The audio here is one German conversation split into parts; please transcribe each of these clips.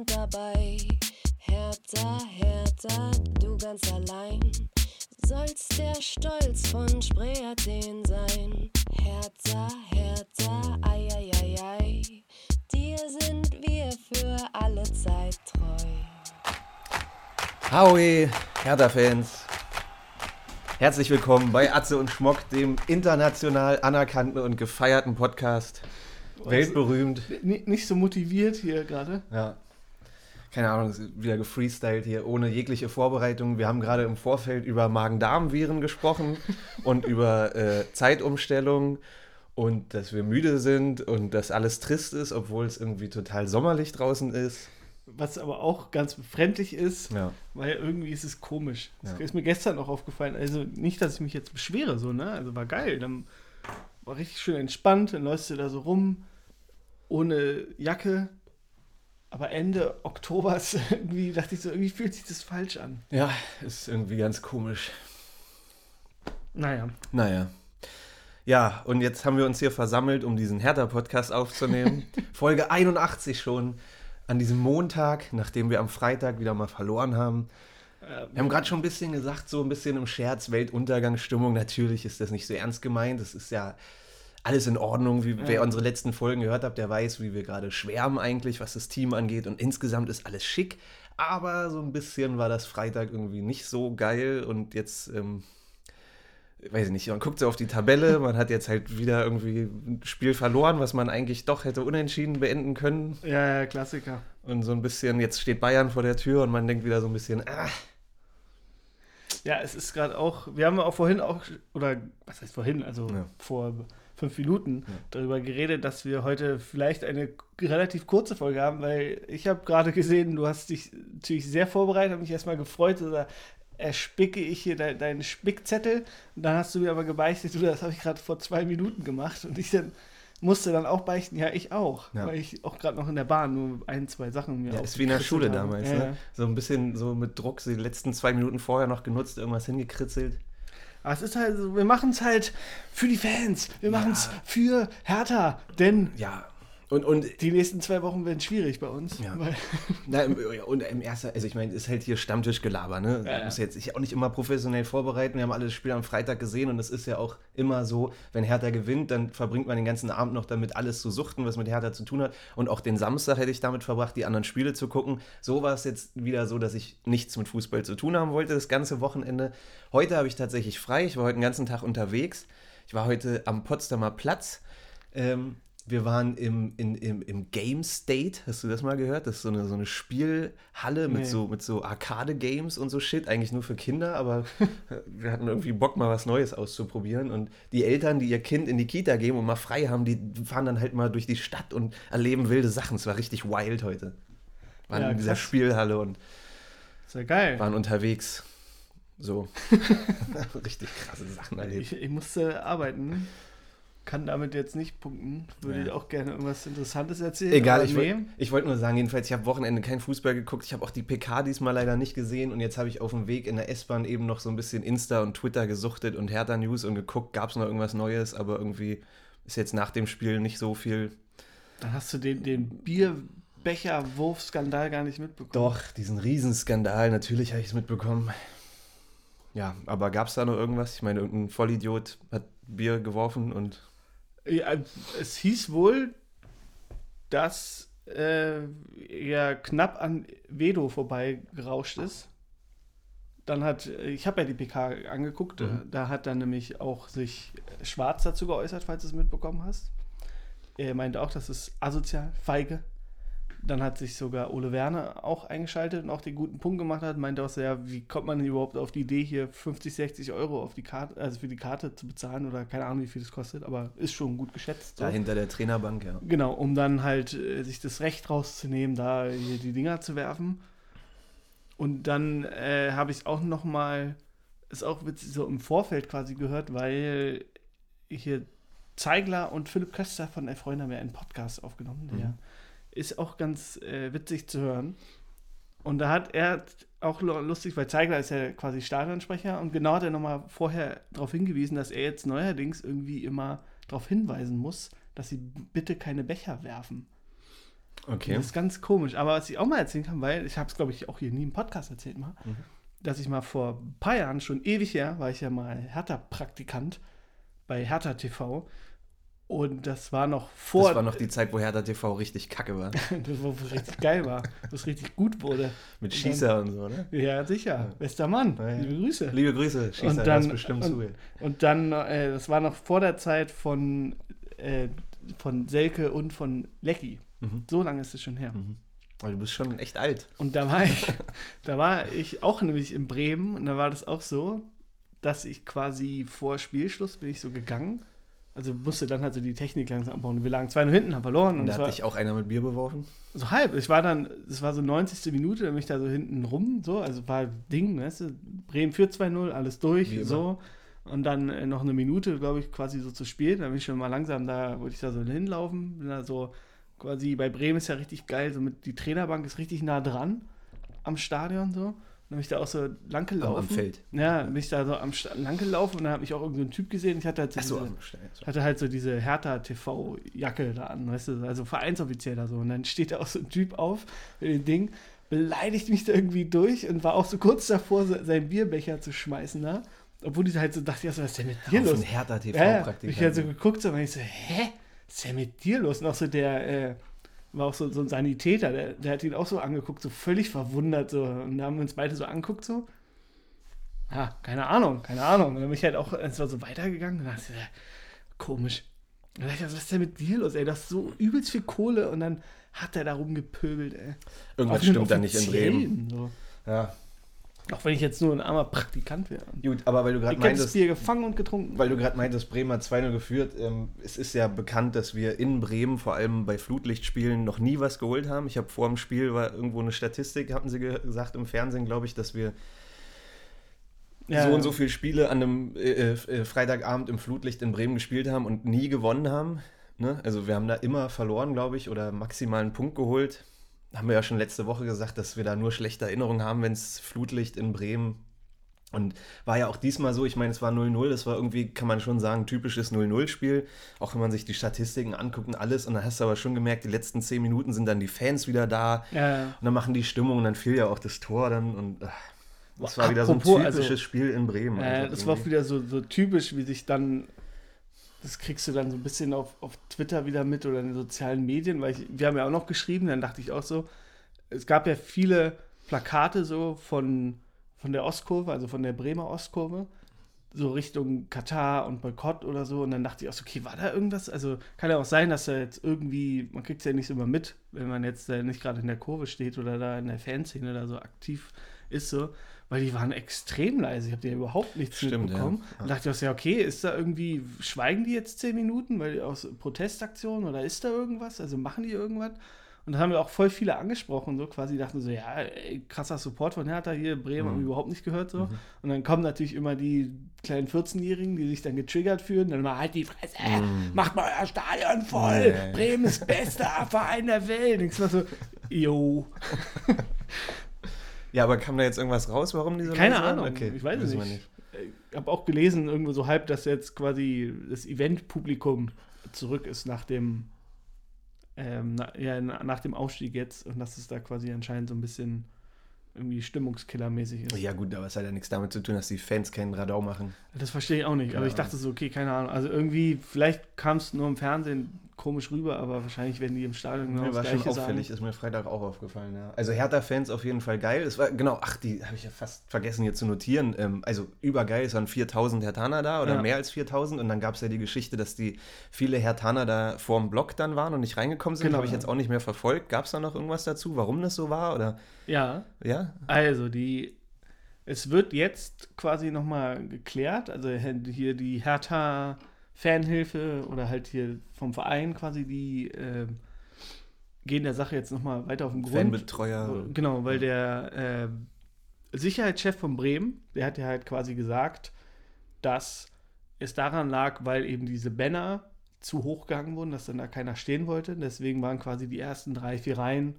sind dabei. Hertha, Hertha, du ganz allein. Sollst der Stolz von Spree Athen sein. Hertha, Hertha, ei, ei, ei, ei. Dir sind wir für alle Zeit treu. Howie, Hertha-Fans. Herzlich willkommen bei Atze und Schmock, dem international anerkannten und gefeierten Podcast. Weltberühmt. Nicht so motiviert hier gerade. Ja. Keine Ahnung, wieder gefreestylt hier, ohne jegliche Vorbereitung. Wir haben gerade im Vorfeld über Magen-Darm-Viren gesprochen und über äh, Zeitumstellung und dass wir müde sind und dass alles trist ist, obwohl es irgendwie total sommerlich draußen ist. Was aber auch ganz befremdlich ist, Ja. weil irgendwie ist es komisch. Das Ja. ist mir gestern auch aufgefallen. Also nicht, dass ich mich jetzt beschwere, so, ne? Also war geil. Dann war richtig schön entspannt, dann läufst du da so rum, ohne Jacke. Aber Ende Oktober ist irgendwie, dachte ich so, irgendwie fühlt sich das falsch an. Ja, ist irgendwie ganz komisch. Naja. Naja. Ja, und jetzt haben wir uns hier versammelt, um diesen Hertha-Podcast aufzunehmen. Folge 81 schon. An diesem Montag, nachdem wir am Freitag wieder mal verloren haben. Wir haben gerade schon ein bisschen gesagt, so ein bisschen im Scherz, Weltuntergangsstimmung. Natürlich ist das nicht so ernst gemeint. Das ist ja alles in Ordnung. Wie, Wer unsere letzten Folgen gehört hat, der weiß, wie wir gerade schwärmen eigentlich, was das Team angeht. Und insgesamt ist alles schick. Aber so ein bisschen war das Freitag irgendwie nicht so geil. Und jetzt, ähm, weiß ich nicht, man guckt so auf die Tabelle. Man hat jetzt halt wieder irgendwie ein Spiel verloren, was man eigentlich doch hätte unentschieden beenden können. ja, ja, Klassiker. Und so ein bisschen, jetzt steht Bayern vor der Tür und man denkt wieder so ein bisschen, ah, Ja, es ist gerade auch, wir haben auch vorhin auch, oder was heißt vorhin, also Ja. vor fünf Minuten darüber geredet, dass wir heute vielleicht eine relativ kurze Folge haben, weil ich habe gerade gesehen, du hast dich natürlich sehr vorbereitet, habe mich erstmal gefreut, oder erspicke ich hier de deinen Spickzettel und dann hast du mir aber gebeichtet, du, das habe ich gerade vor zwei Minuten gemacht und ich dann musste dann auch beichten, ja, ich auch, Ja. weil ich auch gerade noch in der Bahn nur ein, zwei Sachen mir Ja, ist wie in der Schule habe. damals, Ja, ne? ja. So ein bisschen so mit Druck, so die letzten zwei Minuten vorher noch genutzt, irgendwas hingekritzelt. Aber es ist halt wir machen es halt für die Fans. Wir machen es für Hertha. Denn Ja. Und, und, die nächsten zwei Wochen werden schwierig bei uns. Ja. Weil, na, im, ja, und im ersten, also ich meine, ist halt hier Stammtischgelaber, ne? Ja, ja. muss jetzt sich auch nicht immer professionell vorbereiten. Wir haben alle das Spiel am Freitag gesehen und es ist ja auch immer so, wenn Hertha gewinnt, dann verbringt man den ganzen Abend noch damit, alles zu suchten, was mit Hertha zu tun hat. Und auch den Samstag hätte ich damit verbracht, die anderen Spiele zu gucken. So war es jetzt wieder so, dass ich nichts mit Fußball zu tun haben wollte, das ganze Wochenende. Heute habe ich tatsächlich frei. Ich war heute den ganzen Tag unterwegs. Ich war heute am Potsdamer Platz. Ähm, wir waren im, in, im, im Game State, hast du das mal gehört? Das ist so eine, so eine Spielhalle mit Nee. so, mit so Arcade-Games und so Shit. Eigentlich nur für Kinder, aber wir hatten irgendwie Bock, mal was Neues auszuprobieren. Und die Eltern, die ihr Kind in die Kita geben und mal frei haben, die fahren dann halt mal durch die Stadt und erleben wilde Sachen. Es war richtig wild heute. Waren Ja, in dieser. Spielhalle und ja waren unterwegs. So. richtig krasse Sachen erlebt. Ich, ich musste arbeiten. Kann damit jetzt nicht punkten. Würde Ja. auch gerne irgendwas Interessantes erzählen. Egal, ich, nee. wollt- wollte nur sagen, jedenfalls, ich habe Wochenende kein Fußball geguckt. Ich habe auch die PK diesmal leider nicht gesehen. Und jetzt habe ich auf dem Weg in der S-Bahn eben noch so ein bisschen Insta und Twitter gesuchtet und Hertha News und geguckt, gab es noch irgendwas Neues. Aber irgendwie ist jetzt nach dem Spiel nicht so viel. Dann hast du den, den Bierbecher-Wurf-Skandal gar nicht mitbekommen. Doch, diesen Riesenskandal, natürlich habe ich es mitbekommen. Ja, aber gab es da noch irgendwas? Ich meine, irgendein Vollidiot hat Bier geworfen und. Ja, es hieß wohl, dass äh, er knapp an Vedo vorbeigerauscht ist. Dann hat, ich habe ja die PK angeguckt, Mhm. da hat dann nämlich auch sich Schwarz dazu geäußert, falls du es mitbekommen hast. Er meinte auch, das ist asozial, feige. Dann hat sich sogar Ole Werner auch eingeschaltet und auch den guten Punkt gemacht hat, meinte auch sehr, wie kommt man denn überhaupt auf die Idee, hier 50, 60 Euro auf die Karte, also für die Karte zu bezahlen oder keine Ahnung, wie viel das kostet, aber ist schon gut geschätzt. so. da hinter der Trainerbank, ja. Genau, um dann halt äh, sich das Recht rauszunehmen, da hier die Dinger zu werfen. Und dann äh, habe ich auch noch mal, ist auch witzig, so im Vorfeld quasi gehört, weil hier Zeigler und Philipp Köster von Elf Freunde haben ja einen Podcast aufgenommen, der Mhm. Ist auch ganz äh, witzig zu hören. Und da hat er auch lu- lustig, weil Zeigler ist ja quasi Stadionsprecher und genau hat er nochmal vorher darauf hingewiesen, dass er jetzt neuerdings irgendwie immer darauf hinweisen muss, dass sie bitte keine Becher werfen. Okay. Das ist ganz komisch. Aber was ich auch mal erzählen kann, weil ich habe es, glaube ich, auch hier nie im Podcast erzählt mal, Mhm. dass ich mal vor ein paar Jahren, schon ewig her, war ich ja mal Hertha-Praktikant bei Hertha TV. Und das war noch vor. Das war noch die Zeit, wo Hertha TV richtig kacke war. das war, wo es richtig geil war, wo es richtig gut wurde. Mit Und Schießer und so, ne? Ja, sicher. Bester Mann. Ja, ja. Liebe Grüße. Liebe Grüße, Schießer, Und dann- bestimmt und- zugehört. Und dann, äh, das war noch vor der Zeit von, äh, von Selke und von Lecky. Mhm. So lange ist es schon her. Mhm. Aber du bist schon echt alt. Und da war ich, da war ich auch nämlich in Bremen und da war das auch so, dass ich quasi vor Spielschluss bin ich so gegangen. Also musste dann halt so die Technik langsam abbauen. Wir lagen 2-0 hinten, haben verloren und Und da hat dich auch einer mit Bier beworfen. so halb. Ich war dann, es war so 90. Minute, dann bin ich da so hinten rum, so, also war Ding, weißt du, Bremen führt 2-0, alles durch, so. Und dann äh, noch eine Minute, glaube ich, quasi so zu spielen. Dann bin ich schon mal langsam da, wollte ich da so hinlaufen. Bin da so quasi, bei Bremen ist ja richtig geil, so mit, die Trainerbank ist richtig nah dran am Stadion, so. Dann bin ich da auch so lang Am, gelaufen. am Feld. Ja, bin ich da so am lang gelaufen und dann hat mich auch irgendein so ein Typ gesehen. Ich hatte halt so, Achso, diese, am so. hatte halt so diese Hertha-TV-Jacke da an, weißt du, also vereinsoffiziell da so. Und dann steht da auch so ein Typ auf mit dem Ding, beleidigt mich da irgendwie durch und war auch so kurz davor, so seinen Bierbecher zu schmeißen da. Obwohl ich halt so dachte, ja, so, was ist denn mit dir Auf los? einen Hertha Ja. Ich halt so geguckt so, und ich so, hä? Was ist denn mit dir los? Und auch so der, äh, war auch so, so ein Sanitäter, der, der hat ihn auch so angeguckt, so völlig verwundert, so. Und da haben wir uns beide so angeguckt, so. Ja, keine Ahnung, keine Ahnung. Und dann bin ich halt auch, es war so weitergegangen und dachte, ich, ja, komisch. Und dann dachte ich, was ist denn mit dir los, ey? Das ist so übelst viel Kohle und dann hat er da rumgepöbelt, ey. Irgendwas stimmt da nicht in Bremen. So. Ja. Auch wenn ich jetzt nur ein armer Praktikant wäre. Gut, aber weil du gerade Ich hätte das meintest, Bier gefangen und getrunken. weil du gerade meintest, Bremen hat 2-0 geführt. Ähm, es ist ja bekannt, dass wir in Bremen, vor allem bei Flutlichtspielen, noch nie was geholt haben. Ich habe vor dem Spiel war irgendwo eine Statistik, hatten sie ge- gesagt im Fernsehen, glaube ich, dass wir Ja, so und so viele Spiele an einem äh, äh, Freitagabend im Flutlicht in Bremen gespielt haben und nie gewonnen haben. Ne? Also wir haben da immer verloren, glaube ich, oder maximal einen Punkt geholt. Haben wir ja schon letzte Woche gesagt, dass wir da nur schlechte Erinnerungen haben, wenn es Flutlicht in Bremen. Und war ja auch diesmal so, ich meine, es war 0-0, das war irgendwie, kann man schon sagen, typisches 0-0-Spiel. Auch wenn man sich die Statistiken anguckt und alles. Und dann hast du aber schon gemerkt, die letzten zehn Minuten sind dann die Fans wieder da. Ja, ja. Und dann machen die Stimmung und dann fiel ja auch das Tor dann. Und das war wieder so ein Apropos, typisches also, Spiel in Bremen. Äh, das war auch irgendwie. wieder so, so typisch, wie sich dann, das kriegst du dann so ein bisschen auf, auf Twitter wieder mit oder in den sozialen Medien, weil ich, wir haben ja auch noch geschrieben, dann dachte ich auch so, es gab ja viele Plakate so von, von der Ostkurve, also von der Bremer Ostkurve, so Richtung Katar und Boykott oder so. Und dann dachte ich auch so, okay, war da irgendwas? Also kann ja auch sein, dass da jetzt irgendwie, man kriegt es ja nicht so immer mit, wenn man jetzt nicht gerade in der Kurve steht oder da in der Fanszene da so aktiv ist, so, weil die waren extrem leise. Ich habe ja überhaupt nichts Stimmt, mitbekommen. ja. Und dachte ich ja, okay, ist da irgendwie, schweigen die jetzt zehn Minuten, weil aus Protestaktionen oder ist da irgendwas? Also machen die irgendwas? Und dann haben wir auch voll viele angesprochen, so quasi dachten so, ja, ey, krasser Support von Hertha hier, Bremen haben wir überhaupt nicht gehört so. Und dann kommen natürlich immer die kleinen 14-Jährigen, die sich dann getriggert fühlen, dann mal halt die Fresse, macht mal euer Stadion voll, Nee. Bremen ist bester Verein der Welt. Ich war so, yo, Ja, aber kam da jetzt irgendwas raus, warum die so Keine waren? Ahnung, Okay, ich weiß es wir nicht. ich habe auch gelesen, irgendwo so halb, dass jetzt quasi das Event-Publikum zurück ist nach dem, ähm, na, ja, na, nach dem Aufstieg jetzt und dass es da quasi anscheinend so ein bisschen irgendwie Stimmungskillermäßig ist. Ja gut, aber es hat ja nichts damit zu tun, dass die Fans keinen Radau machen. Das verstehe ich auch nicht, aber ich dachte so, okay, keine Ahnung. Also irgendwie, vielleicht kam es nur im Fernsehen komisch rüber, aber wahrscheinlich werden die im Stadion genau Mir war das schon Gleiche auffällig, sagen. ist mir Freitag auch aufgefallen. Ja. Also Hertha-Fans auf jeden Fall geil. Es war, genau, ach, die habe ich ja fast vergessen hier zu notieren. Ähm, also übergeil, es waren 4000 Hertaner da oder Ja. mehr als 4000 und dann gab es ja die Geschichte, dass die viele Hertaner da vorm Block dann waren und nicht reingekommen sind. Genau, habe ich jetzt auch nicht mehr verfolgt. Gab es da noch irgendwas dazu, warum das so war oder Ja, ja? Also, die, es wird jetzt quasi nochmal geklärt, also hier die Hertha Fanhilfe oder halt hier vom Verein quasi, die ähm, gehen der Sache jetzt nochmal weiter auf den Grund. Fanbetreuer. Genau, weil der ähm, Sicherheitschef von Bremen, der hat ja halt quasi gesagt, dass es daran lag, weil eben diese Banner zu hoch gegangen wurden, dass dann da keiner stehen wollte. Deswegen waren quasi die ersten drei, vier Reihen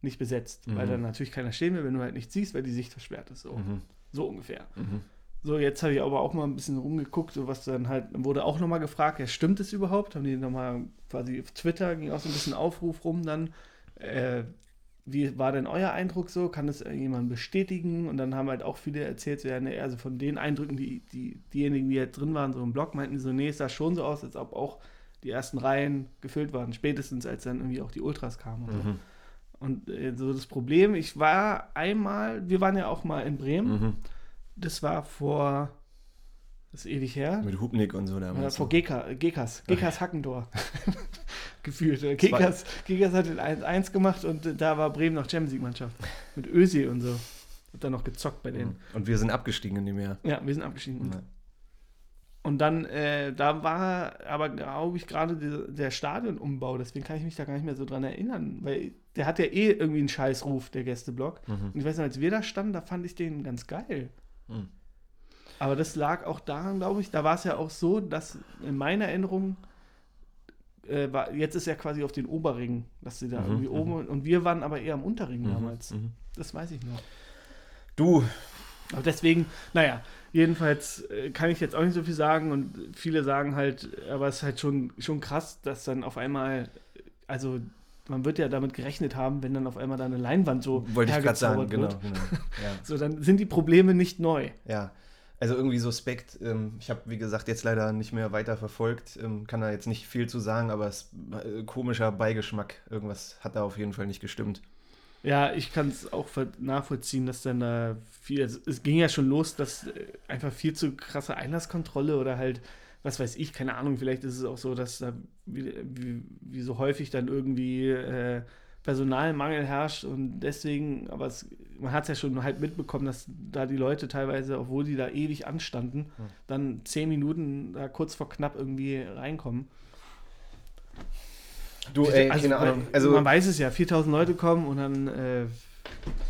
nicht besetzt, weil Mhm. dann natürlich keiner stehen will, wenn du halt nicht siehst, weil die Sicht versperrt ist. So, Mhm. so ungefähr. Mhm. So, jetzt habe ich aber auch mal ein bisschen rumgeguckt, so was dann halt, dann wurde auch nochmal gefragt, ja, stimmt es überhaupt? Haben die nochmal quasi auf Twitter, ging auch so ein bisschen Aufruf rum dann, Äh, wie war denn euer Eindruck so? Kann das jemand bestätigen? Und dann haben halt auch viele erzählt, so, ja, nee, also von den Eindrücken, die, die diejenigen, die jetzt drin waren, so im Blog, meinten die so, nee, es sah schon so aus, als ob auch die ersten Reihen gefüllt waren, spätestens als dann irgendwie auch die Ultras kamen. Und, so. Mhm. und äh, so das Problem, ich war einmal, wir waren ja auch mal in Bremen, Mhm. Das war vor, das ist ewig her, Mit Hubnik und so äh, damals. vor GK, GKs, GKs Hackentor. Gefühlt. Äh, GKs, GKs hat den 1-1 gemacht und äh, da war Bremen noch Champions League-Mannschaft. Mit Özil und so. Hat dann noch gezockt bei denen. Mhm. Und wir sind abgestiegen in dem Jahr. Ja, wir sind abgeschieden. Ja. Und dann, äh, da war aber, glaube ich, gerade der, der Stadionumbau, deswegen kann ich mich da gar nicht mehr so dran erinnern, weil der hat ja eh irgendwie einen Scheißruf, der Gästeblock. Mhm. Und ich weiß noch, als wir da standen, da fand ich den ganz geil. Mhm. Aber das lag auch daran, glaube ich, da war es ja auch so, dass in meiner Erinnerung, äh, war, jetzt ist ja quasi auf den Oberring, dass sie da Mhm, irgendwie mhm. oben, und wir waren aber eher am Unterring Mhm. damals. Mhm. Das weiß ich noch. Du, Aber deswegen, naja, jedenfalls äh, kann ich jetzt auch nicht so viel sagen und viele sagen halt, aber es ist halt schon, schon krass, dass dann auf einmal, also man wird ja damit gerechnet haben, wenn dann auf einmal da eine Leinwand so wollte ich gerade sagen, genau. genau. Ja. So, dann sind die Probleme nicht neu. Ja, also irgendwie suspekt. Ähm, ich habe, wie gesagt, jetzt leider nicht mehr weiter verfolgt. Ähm, kann da jetzt nicht viel zu sagen, aber es äh, komischer Beigeschmack. Irgendwas hat da auf jeden Fall nicht gestimmt. Ja, ich kann es auch nachvollziehen, dass dann da viel, also es ging ja schon los, dass äh, einfach viel zu krasse Einlasskontrolle oder halt, was weiß ich, keine Ahnung, vielleicht ist es auch so, dass da wie, wie, wie so häufig dann irgendwie äh, Personalmangel herrscht und deswegen, aber es, man hat es ja schon halt mitbekommen, dass da die Leute teilweise, obwohl die da ewig anstanden, Hm. dann zehn Minuten da kurz vor knapp irgendwie reinkommen. Du, ey, also, keine Ahnung. Also, man weiß es ja, 4000 Leute kommen und dann äh,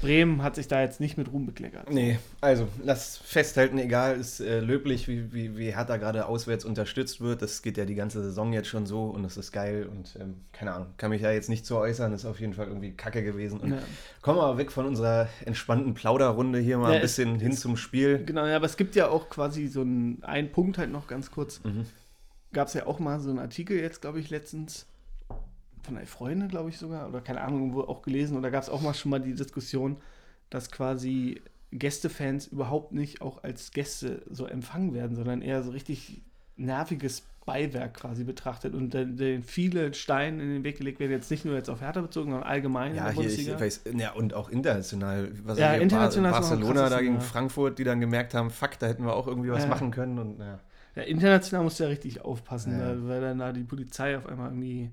Bremen hat sich da jetzt nicht mit Ruhm bekleckert. nee, also, lass festhalten, egal, ist äh, löblich, wie, wie, wie Hertha gerade auswärts unterstützt wird. Das geht ja die ganze Saison jetzt schon so und das ist geil und ähm, keine Ahnung, kann mich da jetzt nicht zu äußern, ist auf jeden Fall irgendwie kacke gewesen. Und Ja. kommen wir aber weg von unserer entspannten Plauderrunde hier mal Ja, ein es- bisschen hin es- zum Spiel. Genau, ja, aber es gibt ja auch quasi so einen, einen Punkt halt noch ganz kurz. Mhm. Gab es ja auch mal so einen Artikel jetzt, glaube ich, letztens von einer Freundin, glaube ich sogar, oder keine Ahnung, irgendwo auch gelesen. Und da gab es auch mal schon mal die Diskussion, dass quasi Gästefans überhaupt nicht auch als Gäste so empfangen werden, sondern eher so richtig nerviges Beiwerk quasi betrachtet und den, viele Steine in den Weg gelegt werden, jetzt nicht nur jetzt auf Hertha bezogen, sondern allgemein Ja, in der hier, ich Bundesliga. weiß, ja, und auch international. Was Ja, international am Barcelona da gegen ja. Frankfurt, die dann gemerkt haben, fuck, da hätten wir auch irgendwie was Ja. machen können. Und, ja. Ja, international musst du ja richtig aufpassen, Ja. weil, weil dann da die Polizei auf einmal irgendwie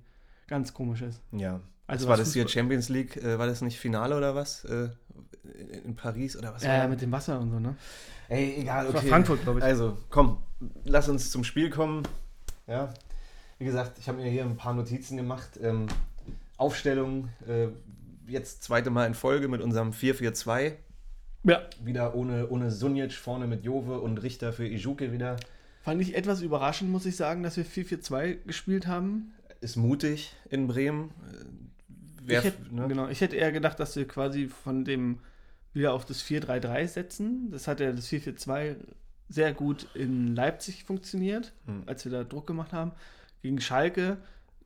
ganz komisch ist. ja. Also was war das hier, Champions League, äh, war das nicht Finale oder was? Äh, in, Paris oder was? Ja, das? mit dem Wasser und so, ne? Ey, egal, Das okay. war Frankfurt, glaube ich. Also, komm, lass uns zum Spiel kommen. Ja, wie gesagt, ich habe mir hier ein paar Notizen gemacht. Ähm, Aufstellung, äh, jetzt zweite Mal in Folge mit unserem 4-4-2. Ja. Wieder ohne, ohne Sunjic, vorne mit Jove und Richter für Ijuke wieder. Fand ich etwas überraschend, muss ich sagen, dass wir 4-4-2 gespielt haben. Ist mutig in Bremen. Äh, Wer, ich hätte, ne? Genau, ich hätte eher gedacht, dass wir quasi von dem wieder auf das 4-3-3 setzen. Das hat ja das 4-4-2 sehr gut in Leipzig funktioniert, Hm. als wir da Druck gemacht haben. Gegen Schalke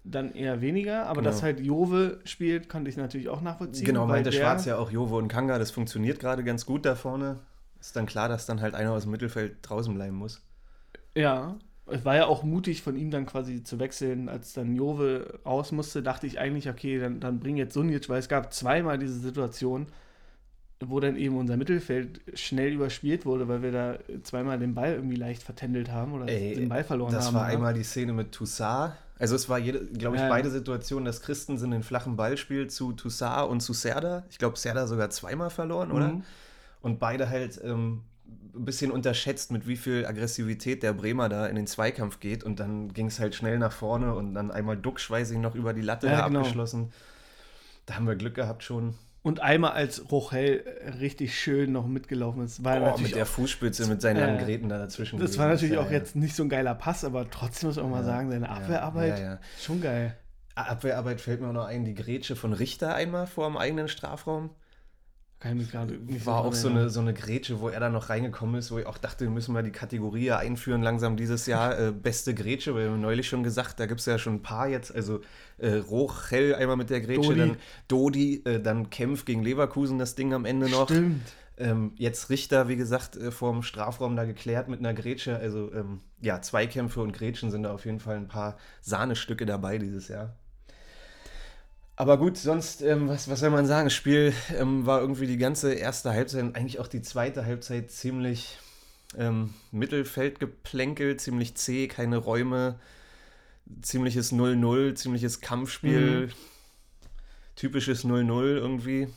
dann eher weniger, aber Genau. dass halt Jove spielt, konnte ich natürlich auch nachvollziehen. Genau, weil meinte der- Schwarz ja auch Jove und Kanga, das funktioniert gerade ganz gut da vorne. Ist dann klar, dass dann halt einer aus dem Mittelfeld draußen bleiben muss. Ja, es war ja auch mutig von ihm dann quasi zu wechseln, als dann Jove raus musste, dachte ich eigentlich, okay, dann, dann bring jetzt Sunic, weil es gab zweimal diese Situation, wo dann eben unser Mittelfeld schnell überspielt wurde, weil wir da zweimal den Ball irgendwie leicht vertändelt haben oder Ey, den Ball verloren Das haben. war ne? einmal die Szene mit Toussaint. Also es war, glaube ich, Ja, beide Situationen, dass Christensen den flachen Ball spielt zu Toussaint und zu Serda. Ich glaube, Serda sogar zweimal verloren, oder? Mhm. Und beide halt ähm, ein bisschen unterschätzt, mit wie viel Aggressivität der Bremer da in den Zweikampf geht. Und dann ging es halt schnell nach vorne und dann einmal Duxch, weiß ich noch, über die Latte Ja, genau. abgeschlossen. Da haben wir Glück gehabt schon. Und einmal als Rochel richtig schön noch mitgelaufen ist, war Oh, natürlich mit der Fußspitze, mit seinen Äh, langen Gräten da dazwischen. das war natürlich Ja, auch ja. jetzt nicht so ein geiler Pass, aber trotzdem muss man mal Ja, sagen, seine Abwehrarbeit schon geil. Abwehrarbeit fällt mir auch noch ein, die Grätsche von Richter einmal vor dem eigenen Strafraum. Kann ich mich gerade nicht War dran auch so eine, so eine Grätsche, wo er da noch reingekommen ist, wo ich auch dachte, wir müssen mal die Kategorie einführen, langsam dieses Jahr. Äh, beste Grätsche, weil wir haben neulich schon gesagt, da gibt es ja schon ein paar jetzt. Also äh, Rochel einmal mit der Grätsche, Dodi. dann Dodi, äh, dann Kempf gegen Leverkusen das Ding am Ende noch. Stimmt. Ähm, jetzt Richter, wie gesagt, äh, vorm Strafraum da geklärt mit einer Grätsche. Also ähm, ja, Zweikämpfe und Grätschen sind da auf jeden Fall ein paar Sahnestücke dabei dieses Jahr. Aber gut, sonst, ähm, was, was soll man sagen? Das Spiel ähm, war irgendwie die ganze erste Halbzeit und eigentlich auch die zweite Halbzeit ziemlich ähm, Mittelfeldgeplänkel, ziemlich zäh, keine Räume, ziemliches 0-0, ziemliches Kampfspiel, Mhm. typisches 0-0 irgendwie.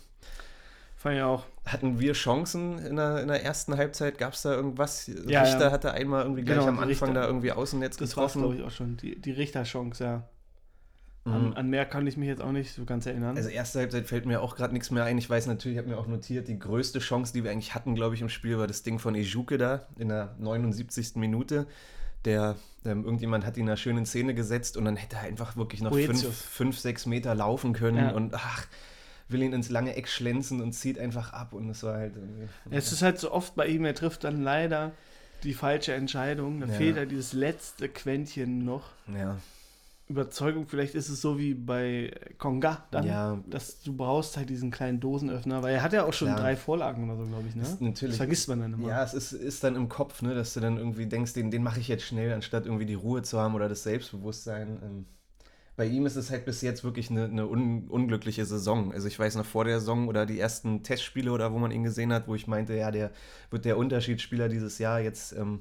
Fand ich auch. Hatten wir Chancen in der, in der ersten Halbzeit? Gab es da irgendwas? Ja, Richter ja. hatte einmal irgendwie gleich Genau, am Anfang Richter. da irgendwie Außennetz Das war glaube getroffen. ich, auch schon. Die, die Richterchance, ja. Mhm. An, an mehr kann ich mich jetzt auch nicht so ganz erinnern. Also erste Halbzeit fällt mir auch gerade nichts mehr ein. Ich weiß natürlich, ich habe mir auch notiert, die größte Chance, die wir eigentlich hatten, glaube ich, im Spiel, war das Ding von Ejuke da in der 79. Minute. Der, ähm, irgendjemand hat ihn da schön in Szene gesetzt und dann hätte er einfach wirklich noch Boetius. fünf, fünf, sechs Meter laufen können Ja. und ach, will ihn ins lange Eck schlänzen und zieht einfach ab und es war halt irgendwie. es ist halt so oft bei ihm, er trifft dann leider die falsche Entscheidung. Da Ja. fehlt halt dieses letzte Quäntchen noch. Ja, Überzeugung, vielleicht ist es so wie bei Konga dann, ja dass du brauchst halt diesen kleinen Dosenöffner, weil er hat ja auch schon Klar. drei Vorlagen oder so, glaube ich, ne? ist natürlich. Das vergisst man dann immer. Ja, es ist, ist dann im Kopf, ne, dass du dann irgendwie denkst, den, den mache ich jetzt schnell, anstatt irgendwie die Ruhe zu haben oder das Selbstbewusstsein. Ähm, bei ihm ist es halt bis jetzt wirklich eine, eine un, unglückliche Saison. Also ich weiß noch vor der Saison oder die ersten Testspiele oder wo man ihn gesehen hat, wo ich meinte, ja, der wird der Unterschiedsspieler dieses Jahr jetzt. Ähm,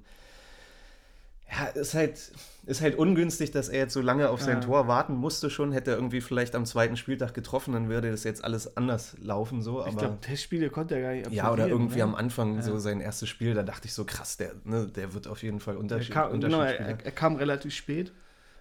ja, ist halt, ist halt ungünstig, dass er jetzt so lange auf sein Ja. Tor warten musste schon. Hätte er irgendwie vielleicht am zweiten Spieltag getroffen, dann würde das jetzt alles anders laufen. So. ich Aber glaube, Testspiele konnte er gar nicht ja, oder irgendwie ne? am Anfang Ja. so sein erstes Spiel, da dachte ich so krass, der, ne, der wird auf jeden Fall Er Unterschied, genau, er, er kam relativ spät.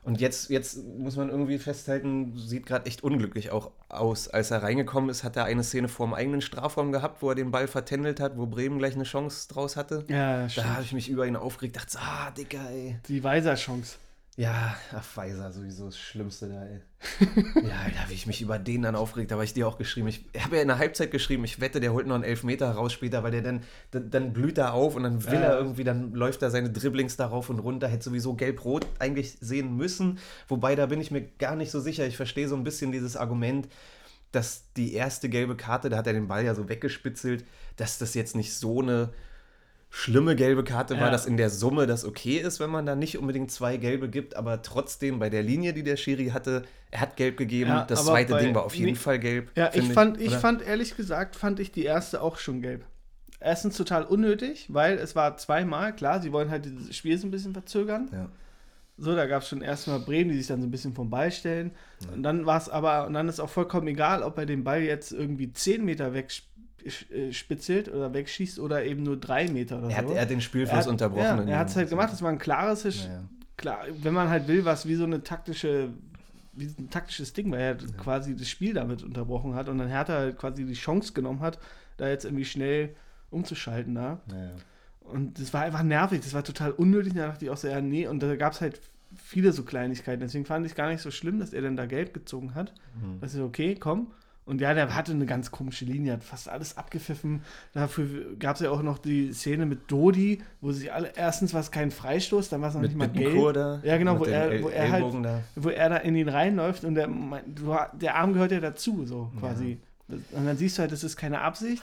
Und jetzt, jetzt muss man irgendwie festhalten, sieht gerade echt unglücklich auch aus. Als er reingekommen ist, hat er eine Szene vor dem eigenen Strafraum gehabt, wo er den Ball vertändelt hat, wo Bremen gleich eine Chance draus hatte. Ja, Da habe ich mich über ihn aufgeregt, dachte, so, ah, Dicker, ey. Die Weiser-Chance. Ja, ach, Weiser, sowieso das Schlimmste da, ey. ja, Alter, wie ich mich über den dann aufgeregt habe, habe ich dir auch geschrieben. Ich habe ja in der Halbzeit geschrieben, ich wette, der holt noch einen Elfmeter raus später, weil der dann, dann, dann blüht er auf und dann will Ja. er irgendwie, dann läuft er seine Dribblings darauf und runter, hätte sowieso gelb-rot eigentlich sehen müssen. Wobei, da bin ich mir gar nicht so sicher. Ich verstehe so ein bisschen dieses Argument, dass die erste gelbe Karte, da hat er den Ball ja so weggespitzelt, dass das jetzt nicht so eine schlimme gelbe Karte war, Ja. dass in der Summe das okay ist, wenn man da nicht unbedingt zwei gelbe gibt, aber trotzdem bei der Linie, die der Schiri hatte, er hat gelb gegeben. Ja, das zweite Ding war auf jeden Fall gelb. Ja, ich fand, ich fand, ehrlich gesagt, fand ich die erste auch schon gelb. Erstens total unnötig, weil es war zweimal, klar, sie wollen halt dieses Spiel so ein bisschen verzögern. Ja. So, da gab es schon erstmal Bremen, die sich dann so ein bisschen vom Ball stellen. Und dann war es aber, und dann ist auch vollkommen egal, ob er den Ball jetzt irgendwie 10 Meter wegspitzelt oder wegschießt oder eben nur 3 Meter oder Er, hat, so. er hat den Spielfluss hat- unterbrochen. Ja, er hat es halt gemacht, das war ein klares, Naja. klar, wenn man halt will, was wie so eine taktische, wie ein taktisches Ding, weil er quasi das Spiel damit unterbrochen hat und dann Hertha halt quasi die Chance genommen hat, da jetzt irgendwie schnell umzuschalten da. Naja. Und das war einfach nervig, das war total unnötig. Da dachte ich auch so, ja, nee, und da gab es halt viele so Kleinigkeiten. Deswegen fand ich es gar nicht so schlimm, dass er dann da gelb gezogen hat. Mhm. Das ist okay, komm. Und ja, der hatte eine ganz komische Linie, hat fast alles abgepfiffen. Dafür gab es ja auch noch die Szene mit Dodi, wo sich alle, erstens war es kein Freistoß, dann war es noch Mit nicht mal Bittencourt gelb. da. Ja, genau, mit wo er- wo er halt- da. Wo er da in ihn reinläuft und der, der Arm gehört ja dazu, so quasi. Und dann siehst du halt, das ist keine Absicht.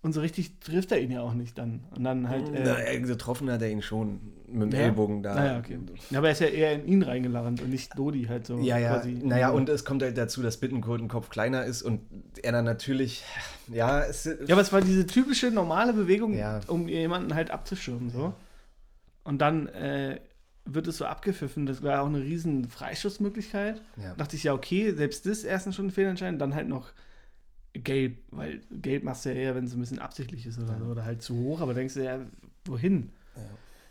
Und so richtig trifft er ihn ja auch nicht dann. Und dann halt. Äh, Na, getroffen hat er ihn schon mit dem Ja? Ellbogen da. Naja, okay. Ja, aber er ist ja eher in ihn reingelandet und nicht Dodi halt so. Ja, ja. quasi. Naja, und es kommt halt dazu, dass Bittencourt ein Kopf kleiner ist und er dann natürlich, ja, es, Ja, aber es war diese typische normale Bewegung, Ja. um jemanden halt abzuschirmen, so. Und dann äh, wird es so abgepfiffen. Das war auch eine riesen Freischussmöglichkeit. ja. dachte ich ja, okay, selbst das erstens schon ein Fehlentscheiden, dann halt noch gelb, weil gelb machst du ja eher, wenn es ein bisschen absichtlich ist oder so, oder halt zu hoch, aber denkst du ja, wohin? Ja.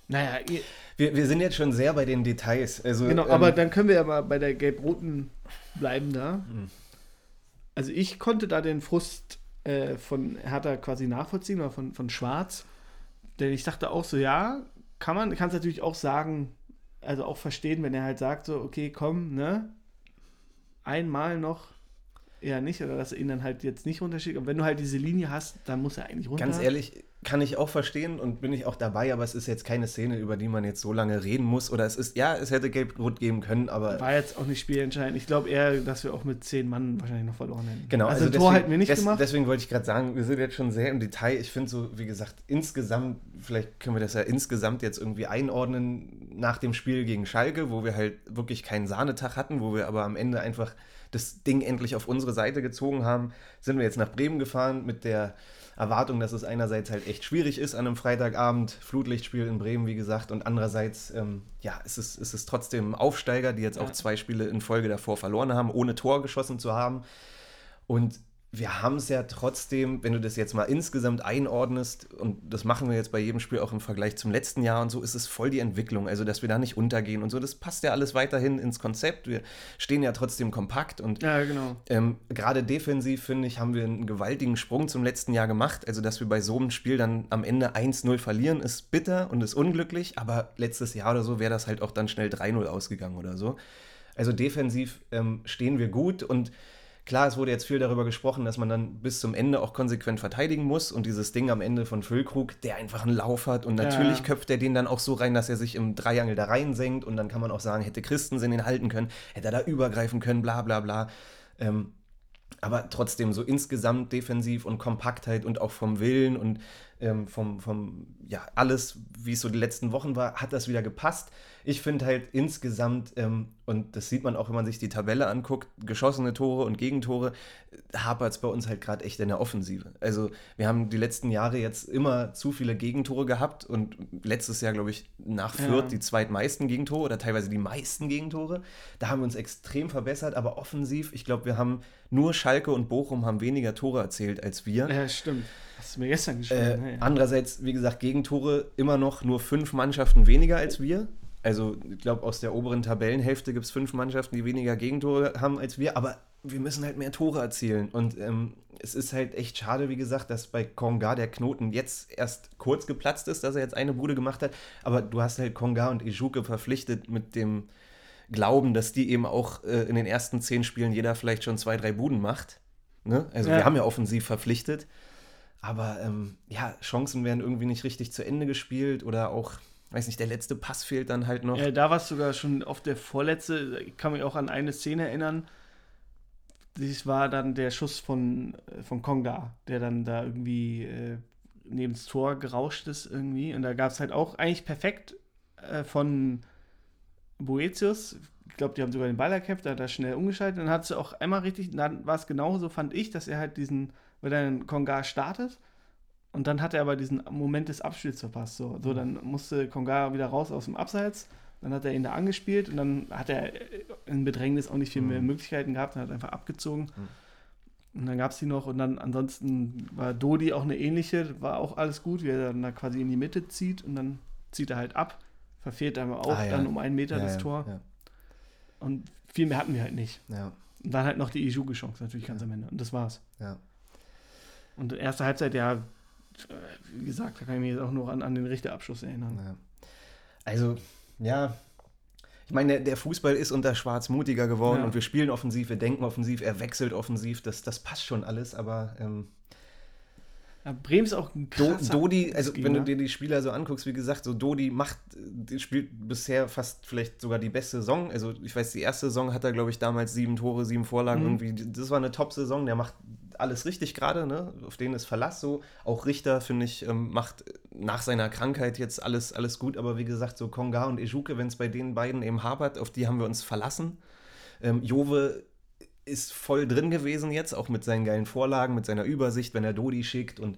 Naja, ihr, Wir, wir sind jetzt schon sehr bei den Details. Also, genau, ähm, aber dann können wir ja mal bei der gelb-roten bleiben da. Mhm. Also ich konnte da den Frust äh, von Hertha quasi nachvollziehen, oder von, von Schwarz, denn ich dachte auch so, ja, kann man, kann es natürlich auch sagen, also auch verstehen, wenn er halt sagt so, okay, komm, ne, einmal noch eher nicht oder dass er ihn dann halt jetzt nicht runterschickt. Aber wenn du halt diese Linie hast, dann muss er eigentlich runter. Ganz ehrlich, kann ich auch verstehen und bin ich auch dabei, aber es ist jetzt keine Szene, über die man jetzt so lange reden muss. Oder es ist, ja, es hätte Gelb-Rot geben können, aber. War jetzt auch nicht spielentscheidend. Ich glaube eher, dass wir auch mit zehn Mann wahrscheinlich noch verloren hätten. Genau, also, also ein Tor deswegen, hätten wir nicht des, gemacht. Deswegen wollte ich gerade sagen, wir sind jetzt schon sehr im Detail. Ich finde so, wie gesagt, insgesamt, vielleicht können wir das ja insgesamt jetzt irgendwie einordnen nach dem Spiel gegen Schalke, wo wir halt wirklich keinen Sahnetag hatten, wo wir aber am Ende einfach das Ding endlich auf unsere Seite gezogen haben, sind wir jetzt nach Bremen gefahren mit der Erwartung, dass es einerseits halt echt schwierig ist an einem Freitagabend, Flutlichtspiel in Bremen, wie gesagt, und andererseits, ähm, ja, es ist, es ist trotzdem Aufsteiger, die jetzt Ja. auch zwei Spiele in Folge davor verloren haben, ohne Tor geschossen zu haben. Und wir haben es ja trotzdem, wenn du das jetzt mal insgesamt einordnest, und das machen wir jetzt bei jedem Spiel auch im Vergleich zum letzten Jahr und so, ist es voll die Entwicklung. Also, dass wir da nicht untergehen und so, das passt ja alles weiterhin ins Konzept. Wir stehen ja trotzdem kompakt und ja, genau. ähm, gerade defensiv, finde ich, haben wir einen gewaltigen Sprung zum letzten Jahr gemacht. Also, dass wir bei so einem Spiel dann am Ende 1-0 verlieren, ist bitter und ist unglücklich, aber letztes Jahr oder so wäre das halt auch dann schnell 3-0 ausgegangen oder so. Also defensiv ähm, stehen wir gut und klar, es wurde jetzt viel darüber gesprochen, dass man dann bis zum Ende auch konsequent verteidigen muss und dieses Ding am Ende von Füllkrug, der einfach einen Lauf hat und natürlich Ja. köpft er den dann auch so rein, dass er sich im Dreiangel da reinsenkt und dann kann man auch sagen, hätte Christensen den halten können, hätte er da übergreifen können, bla bla bla. Ähm, aber trotzdem so insgesamt defensiv und Kompaktheit und auch vom Willen und ähm, vom, vom, ja, alles, wie es so die letzten Wochen war, hat das wieder gepasst. Ich finde halt insgesamt, ähm, und das sieht man auch, wenn man sich die Tabelle anguckt, geschossene Tore und Gegentore, hapert es bei uns halt gerade echt in der Offensive. Also wir haben die letzten Jahre jetzt immer zu viele Gegentore gehabt und letztes Jahr, glaube ich, nach Ja. Fürth die zweitmeisten Gegentore oder teilweise die meisten Gegentore. Da haben wir uns extrem verbessert, aber offensiv, ich glaube, wir haben nur Schalke und Bochum haben weniger Tore erzielt als wir. Ja, stimmt. Hast du mir gestern Äh, geschrieben. ne? ja. Andererseits, wie gesagt, Gegentore immer noch nur fünf Mannschaften weniger als wir. Also, ich glaube, aus der oberen Tabellenhälfte gibt es fünf Mannschaften, die weniger Gegentore haben als wir. Aber wir müssen halt mehr Tore erzielen. Und ähm, es ist halt echt schade, wie gesagt, dass bei Konga der Knoten jetzt erst kurz geplatzt ist, dass er jetzt eine Bude gemacht hat. Aber du hast halt Konga und Ijuke verpflichtet mit dem Glauben, dass die eben auch äh, in den ersten zehn Spielen jeder vielleicht schon zwei, drei Buden macht. Ne? Also, Ja. wir haben ja offensiv verpflichtet. Aber ähm, ja, Chancen werden irgendwie nicht richtig zu Ende gespielt oder auch, weiß nicht, der letzte Pass fehlt dann halt noch. Ja, da war es sogar schon oft der vorletzte. Ich kann mich auch an eine Szene erinnern. Das war dann der Schuss von, äh, von Konga, der dann da irgendwie äh, neben das Tor gerauscht ist irgendwie. Und da gab es halt auch eigentlich perfekt äh, von Boetius. Ich glaube, die haben sogar den Ball erkämpft, da hat er schnell umgeschaltet. Dann hat sie auch einmal richtig, dann war es genauso, fand ich, dass er halt diesen, weil dann Konga startet. Und dann hat er aber diesen Moment des Abspiels verpasst. So, so dann musste Konga wieder raus aus dem Abseits. Dann hat er ihn da angespielt und dann hat er in Bedrängnis auch nicht viel mehr Mhm. Möglichkeiten gehabt. Dann hat er einfach abgezogen. Und dann gab es die noch. Und dann ansonsten war Dodi auch eine ähnliche. War auch alles gut, wie er dann da quasi in die Mitte zieht. Und dann zieht er halt ab. Verfehlt aber auch Ah, ja. dann um einen Meter Ja, das ja, Tor. Und viel mehr hatten wir halt nicht. ja, Und dann halt noch die Ijuge-Chance natürlich ganz am Ende. Und das war's. ja. Und erste Halbzeit, ja, wie gesagt, da kann ich mich jetzt auch nur an, an den Richterabschluss erinnern. ja. Also, ja. Ich meine, der, Fußball ist unter Schwarz mutiger geworden Ja. und wir spielen offensiv, wir denken offensiv, er wechselt offensiv, das, das passt schon alles, aber ähm, Ja, Bremen ist auch ein Do, krasser Dodi, also wenn du dir die Spieler so anguckst, wie gesagt, so Dodi macht, spielt bisher fast vielleicht sogar die beste Saison. Also ich weiß, die erste Saison hat er, glaube ich, damals sieben Tore, sieben Vorlagen Mhm. irgendwie. Das war eine Top-Saison, der macht alles richtig gerade, ne? Auf den ist Verlass so. Auch Richter, finde ich, ähm, macht nach seiner Krankheit jetzt alles, alles gut. Aber wie gesagt, so Konga und Ejuke, wenn es bei den beiden eben hapert, auf die haben wir uns verlassen. Ähm, Jove ist voll drin gewesen jetzt, auch mit seinen geilen Vorlagen, mit seiner Übersicht, wenn er Dodi schickt und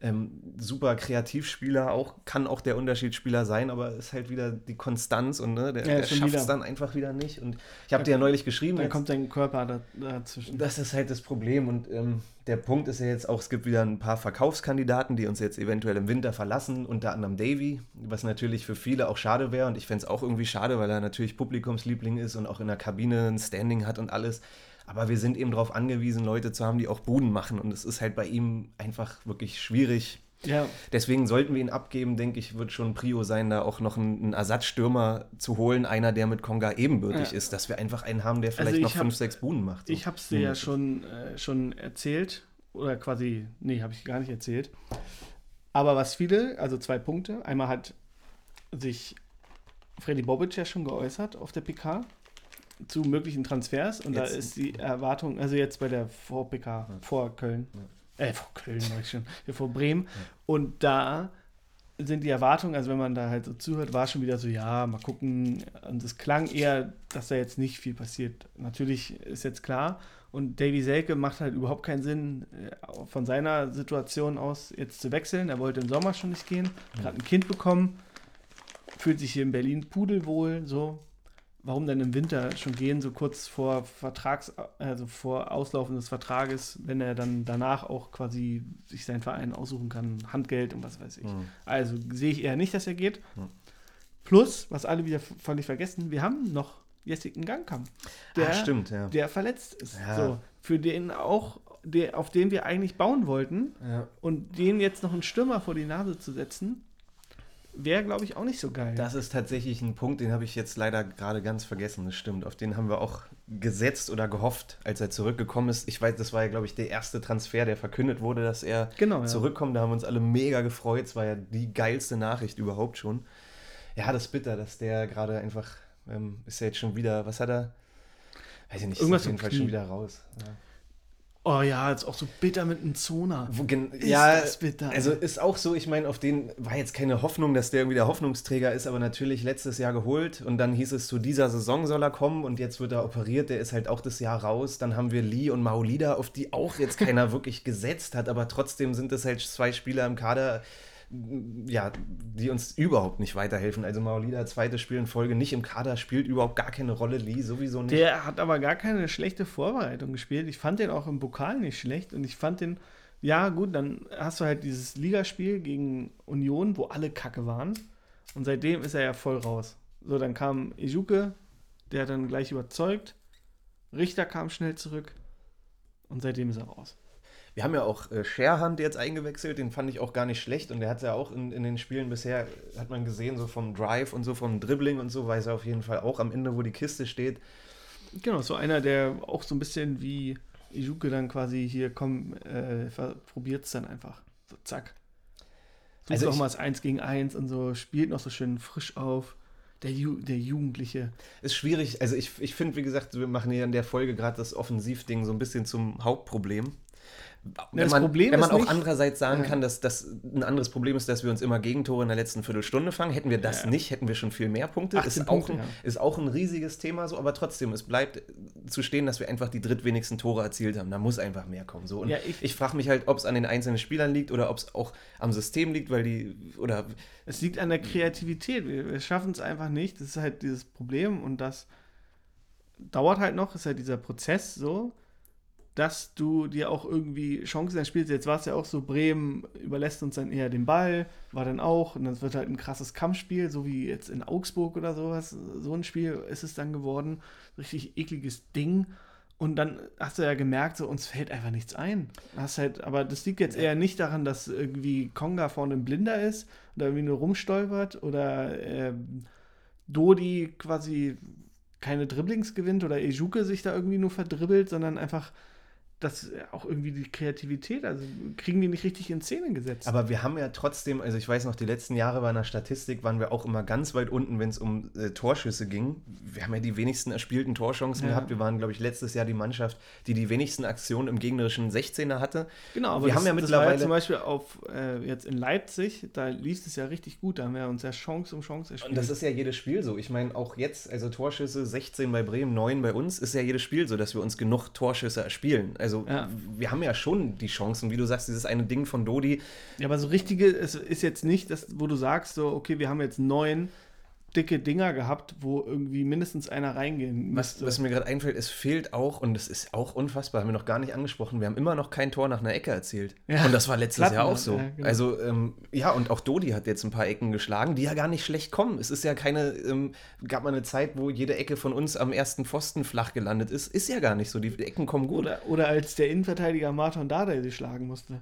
ähm, super Kreativspieler, auch, kann auch der Unterschiedsspieler sein, aber ist halt wieder die Konstanz und ne, der, Ja, der schafft es dann einfach wieder nicht. Und ich habe dir ja neulich geschrieben, jetzt- kommt dein Körper da, dazwischen. das ist halt das Problem und ähm, der Punkt ist ja jetzt auch, es gibt wieder ein paar Verkaufskandidaten, die uns jetzt eventuell im Winter verlassen, unter anderem Davy, was natürlich für viele auch schade wäre und ich fände es auch irgendwie schade, weil er natürlich Publikumsliebling ist und auch in der Kabine ein Standing hat und alles. Aber wir sind eben darauf angewiesen, Leute zu haben, die auch Buden machen und es ist halt bei ihm einfach wirklich schwierig, Ja. Deswegen sollten wir ihn abgeben, denke ich, wird schon Prio sein, da auch noch einen, Ersatzstürmer zu holen, einer, der mit Konga ebenbürtig Ja. ist, dass wir einfach einen haben, der vielleicht Also noch hab- fünf, sechs Buhnen macht. so. Ich habe es dir ja schon, äh, schon erzählt. Oder quasi, nee, habe ich gar nicht erzählt. Aber was viele, also zwei Punkte. Einmal hat sich Freddy Bobic ja schon geäußert auf der PK zu möglichen Transfers. Und Jetzt- da ist die Erwartung, also jetzt bei der Vor-PK, vor Köln. Äh, vor Köln, sag ich schon. Ja, vor Bremen. Und da sind die Erwartungen, also wenn man da halt so zuhört, war schon wieder so, ja, mal gucken. Und es klang eher, dass da jetzt nicht viel passiert. Natürlich ist jetzt klar. Und Davy Selke macht halt überhaupt keinen Sinn, äh, von seiner Situation aus jetzt zu wechseln. Er wollte im Sommer schon nicht gehen, hat ein Kind bekommen, fühlt sich hier in Berlin pudelwohl, so. Warum dann im Winter schon gehen, so kurz vor Vertrags, also vor Auslaufen des Vertrages, wenn er dann danach auch quasi sich seinen Verein aussuchen kann, Handgeld und was weiß ich. Mhm. Also sehe ich eher nicht, dass er geht. Hm. Plus, was alle wieder völlig vergessen, wir haben noch Jessiken Gangkamp, der, ah, stimmt, ja. der verletzt ist. Ja. So, für den auch, der, auf den wir eigentlich bauen wollten ja. und den jetzt noch einen Stürmer vor die Nase zu setzen, wäre, glaube ich, auch nicht so geil. Das ist tatsächlich ein Punkt, den habe ich jetzt leider gerade ganz vergessen. Das stimmt. Auf den haben wir auch gesetzt oder gehofft, als er zurückgekommen ist. Ich weiß, das war ja, glaube ich, der erste Transfer, der verkündet wurde, dass er genau, ja. zurückkommt. Da haben wir uns alle mega gefreut. Es war ja die geilste Nachricht überhaupt schon. Ja, das ist bitter, dass der gerade einfach, ähm, ist ja jetzt schon wieder, was hat er? Weiß ich nicht, Irgendwas ist auf jeden Fall schon wieder raus. Ja. Oh ja, jetzt auch so bitter mit einem Zona. Wo Ist ja, das bitter. also ist auch so, ich meine, auf den war jetzt keine Hoffnung, dass der irgendwie der Hoffnungsträger ist, aber natürlich letztes Jahr geholt und dann hieß es, zu dieser Saison soll er kommen und jetzt wird er operiert, der ist halt auch das Jahr raus. Dann haben wir Lee und Maolida, auf die auch jetzt keiner wirklich gesetzt hat, aber trotzdem sind es halt zwei Spieler im Kader, ja, die uns überhaupt nicht weiterhelfen. Also Maolida, zweites Spiel in Folge, nicht im Kader, spielt überhaupt gar keine Rolle, Lee sowieso nicht. Der hat aber gar keine schlechte Vorbereitung gespielt. Ich fand den auch im Pokal nicht schlecht und ich fand den, ja gut, dann hast du halt dieses Ligaspiel gegen Union, wo alle kacke waren und seitdem ist er ja voll raus. So, dann kam Ejuke, der hat dann gleich überzeugt, Richter kam schnell zurück und seitdem ist er raus. Wir haben ja auch äh, Scherhand jetzt eingewechselt, den fand ich auch gar nicht schlecht und der hat ja auch in, in den Spielen bisher, hat man gesehen, so vom Drive und so vom Dribbling und so, weiß er auf jeden Fall auch am Ende, wo die Kiste steht. Genau, so einer, der auch so ein bisschen wie Ejuke dann quasi hier, komm, äh, probiert es dann einfach. So, zack. Sucht Also also ich- mal das 1 gegen 1 und so, spielt noch so schön frisch auf. Der, Ju der Jugendliche. Ist schwierig, also ich, ich finde, wie gesagt, wir machen hier in der Folge gerade das Offensivding so ein bisschen zum Hauptproblem. Wenn man, wenn man auch nicht- andererseits sagen Ja. kann, dass das ein anderes Problem ist, dass wir uns immer Gegentore in der letzten Viertelstunde fangen. Hätten wir das Ja. nicht, hätten wir schon viel mehr Punkte. 18 Ist, Punkte, auch ein, ist auch ein riesiges Thema so, aber trotzdem, es bleibt zu stehen, dass wir einfach die drittwenigsten Tore erzielt haben. Da muss einfach mehr kommen. So. Und ich ich- frage mich halt, ob es an den einzelnen Spielern liegt oder ob es auch am System liegt, weil die, oder Es liegt an der Kreativität. Wir, wir schaffen es einfach nicht. Das ist halt dieses Problem und das dauert halt noch. Ist halt dieser Prozess so, dass du dir auch irgendwie Chancen erspielst. Jetzt war es ja auch so, Bremen überlässt uns dann eher den Ball, war dann auch und das wird halt ein krasses Kampfspiel, so wie jetzt in Augsburg oder sowas. So ein Spiel ist es dann geworden. Richtig ekliges Ding. Und dann hast du ja gemerkt, so uns fällt einfach nichts ein. Hast halt, aber das liegt jetzt eher nicht daran, dass irgendwie Konga vorne ein Blinder ist oder irgendwie nur rumstolpert oder ähm, Dodi quasi keine Dribblings gewinnt oder Ejuke sich da irgendwie nur verdribbelt, sondern einfach das auch irgendwie die Kreativität, also kriegen die nicht richtig in Szene gesetzt. Aber wir haben ja trotzdem, also ich weiß noch, die letzten Jahre bei einer Statistik waren wir auch immer ganz weit unten, wenn es um äh, Torschüsse ging. Wir haben ja die wenigsten erspielten Torchancen Ja. gehabt. Wir waren, glaube ich, letztes Jahr die Mannschaft, die die wenigsten Aktionen im gegnerischen 16er hatte. Genau, aber Wir das, haben ja mittlerweile- zum Beispiel auf äh, jetzt in Leipzig, da lief es ja richtig gut, da haben wir uns ja Chance um Chance erspielt. Und das ist ja jedes Spiel so. Ich meine, auch jetzt, also Torschüsse 16 bei Bremen, 9 bei uns, ist ja jedes Spiel so, dass wir uns genug Torschüsse erspielen. Also Ja. wir haben ja schon die Chancen, wie du sagst, dieses eine Ding von Dodi. Ja, aber so richtige, es ist jetzt nicht, das, wo du sagst, so, okay, wir haben jetzt neun dicke Dinger gehabt, wo irgendwie mindestens einer reingehen Was, müsste. was mir gerade einfällt, es fehlt auch, und das ist auch unfassbar, haben wir noch gar nicht angesprochen, wir haben immer noch kein Tor nach einer Ecke erzielt. Ja. Und das war letztes Platten, Jahr auch so. ja, genau. Also, ähm, ja, und auch Dodi hat jetzt ein paar Ecken geschlagen, die ja gar nicht schlecht kommen. Es ist ja keine, ähm, gab mal eine Zeit, wo jede Ecke von uns am ersten Pfosten flach gelandet ist. Ist ja gar nicht so. Die Ecken kommen gut. oder, oder als der Innenverteidiger Martin Dardai sie schlagen musste.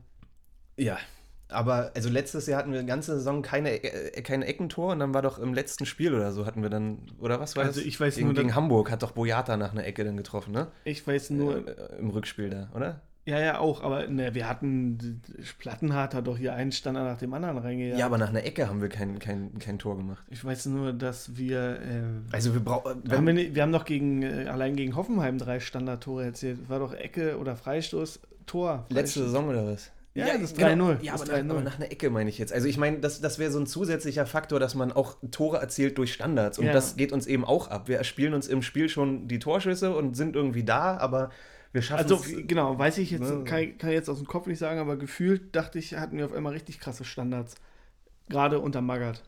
Ja. Aber also letztes Jahr hatten wir die ganze Saison keine, äh, keine Eckentor und dann war doch im letzten Spiel oder so hatten wir dann, oder was war Also das? ich weiß gegen, nur, gegen Hamburg hat doch Boyata nach einer Ecke dann getroffen, ne? Ich weiß nur, Äh, Im Rückspiel da, oder? ja, ja, auch, aber ne, wir hatten, Plattenhardt hat doch hier einen Standard nach dem anderen reingejagt. Ja, aber nach einer Ecke haben wir kein, kein, kein Tor gemacht. Ich weiß nur, dass wir, äh, Also wir brauchen, wir, haben, wir, haben doch gegen, äh, allein gegen Hoffenheim drei Standardtore erzielt. War doch Ecke oder Freistoß, Tor. letzte Freistoß. Saison oder was? Ja, das ist genau. 3-0. Ja, Das aber nach, 3-0. aber nach einer Ecke meine ich jetzt. Also ich meine, das, das wäre so ein zusätzlicher Faktor, dass man auch Tore erzielt durch Standards. Und Ja. das geht uns eben auch ab. Wir spielen uns im Spiel schon die Torschüsse und sind irgendwie da, aber wir schaffen Also, es. genau, weiß ich jetzt, Ne? kann, ich- kann ich jetzt aus dem Kopf nicht sagen, aber gefühlt dachte ich, hatten wir auf einmal richtig krasse Standards. Gerade unter Magath.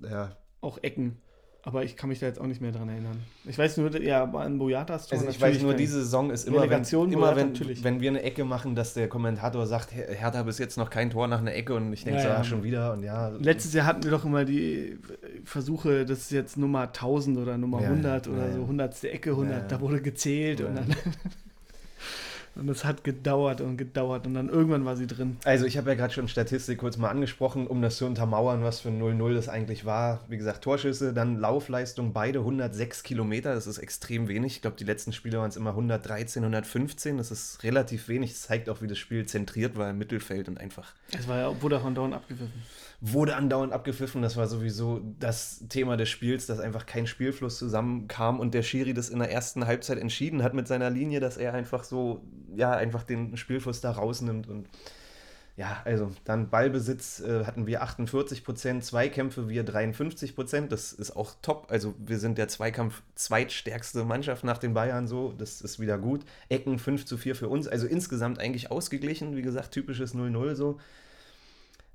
Ja. Auch Ecken. Aber ich kann mich da jetzt auch nicht mehr dran erinnern. Ich weiß nur, ja, an Boyatas Tor Also ich weiß nur, diese Saison ist immer, wenn, immer Boyata wenn, natürlich. wenn wir eine Ecke machen, dass der Kommentator sagt, Her- Hertha bis jetzt noch kein Tor nach einer Ecke und ich denke Ja, so, ja. ah, schon wieder und ja. Letztes Jahr hatten wir doch immer die Versuche, das ist jetzt Nummer 1000 oder Nummer Ja, 100 ja, oder ja, so, ja. 100. Ecke, 100, Ja, ja. da wurde gezählt Ja. und dann. und es hat gedauert und gedauert und dann irgendwann war sie drin. Also ich habe ja gerade schon Statistik kurz mal angesprochen, um das zu untermauern, was für ein 0-0 das eigentlich war. Wie gesagt, Torschüsse, dann Laufleistung, beide 106 Kilometer, das ist extrem wenig. Ich glaube, die letzten Spiele waren es immer 113, 115, das ist relativ wenig. Das zeigt auch, wie das Spiel zentriert war im Mittelfeld und einfach Es war ja, wurde auch andauernd abgepfiffen. wurde andauernd abgepfiffen. Das war sowieso das Thema des Spiels, dass einfach kein Spielfluss zusammenkam und der Schiri das in der ersten Halbzeit entschieden hat mit seiner Linie, dass er einfach so, ja, einfach den Spielfluss da rausnimmt und ja, also dann Ballbesitz äh, hatten wir 48 Prozent, Zweikämpfe wir 53 Prozent, das ist auch top. Also wir sind der Zweikampf zweitstärkste Mannschaft nach den Bayern so, das ist wieder gut. Ecken 5 zu 4 für uns, also insgesamt eigentlich ausgeglichen, wie gesagt, typisches 0-0 so.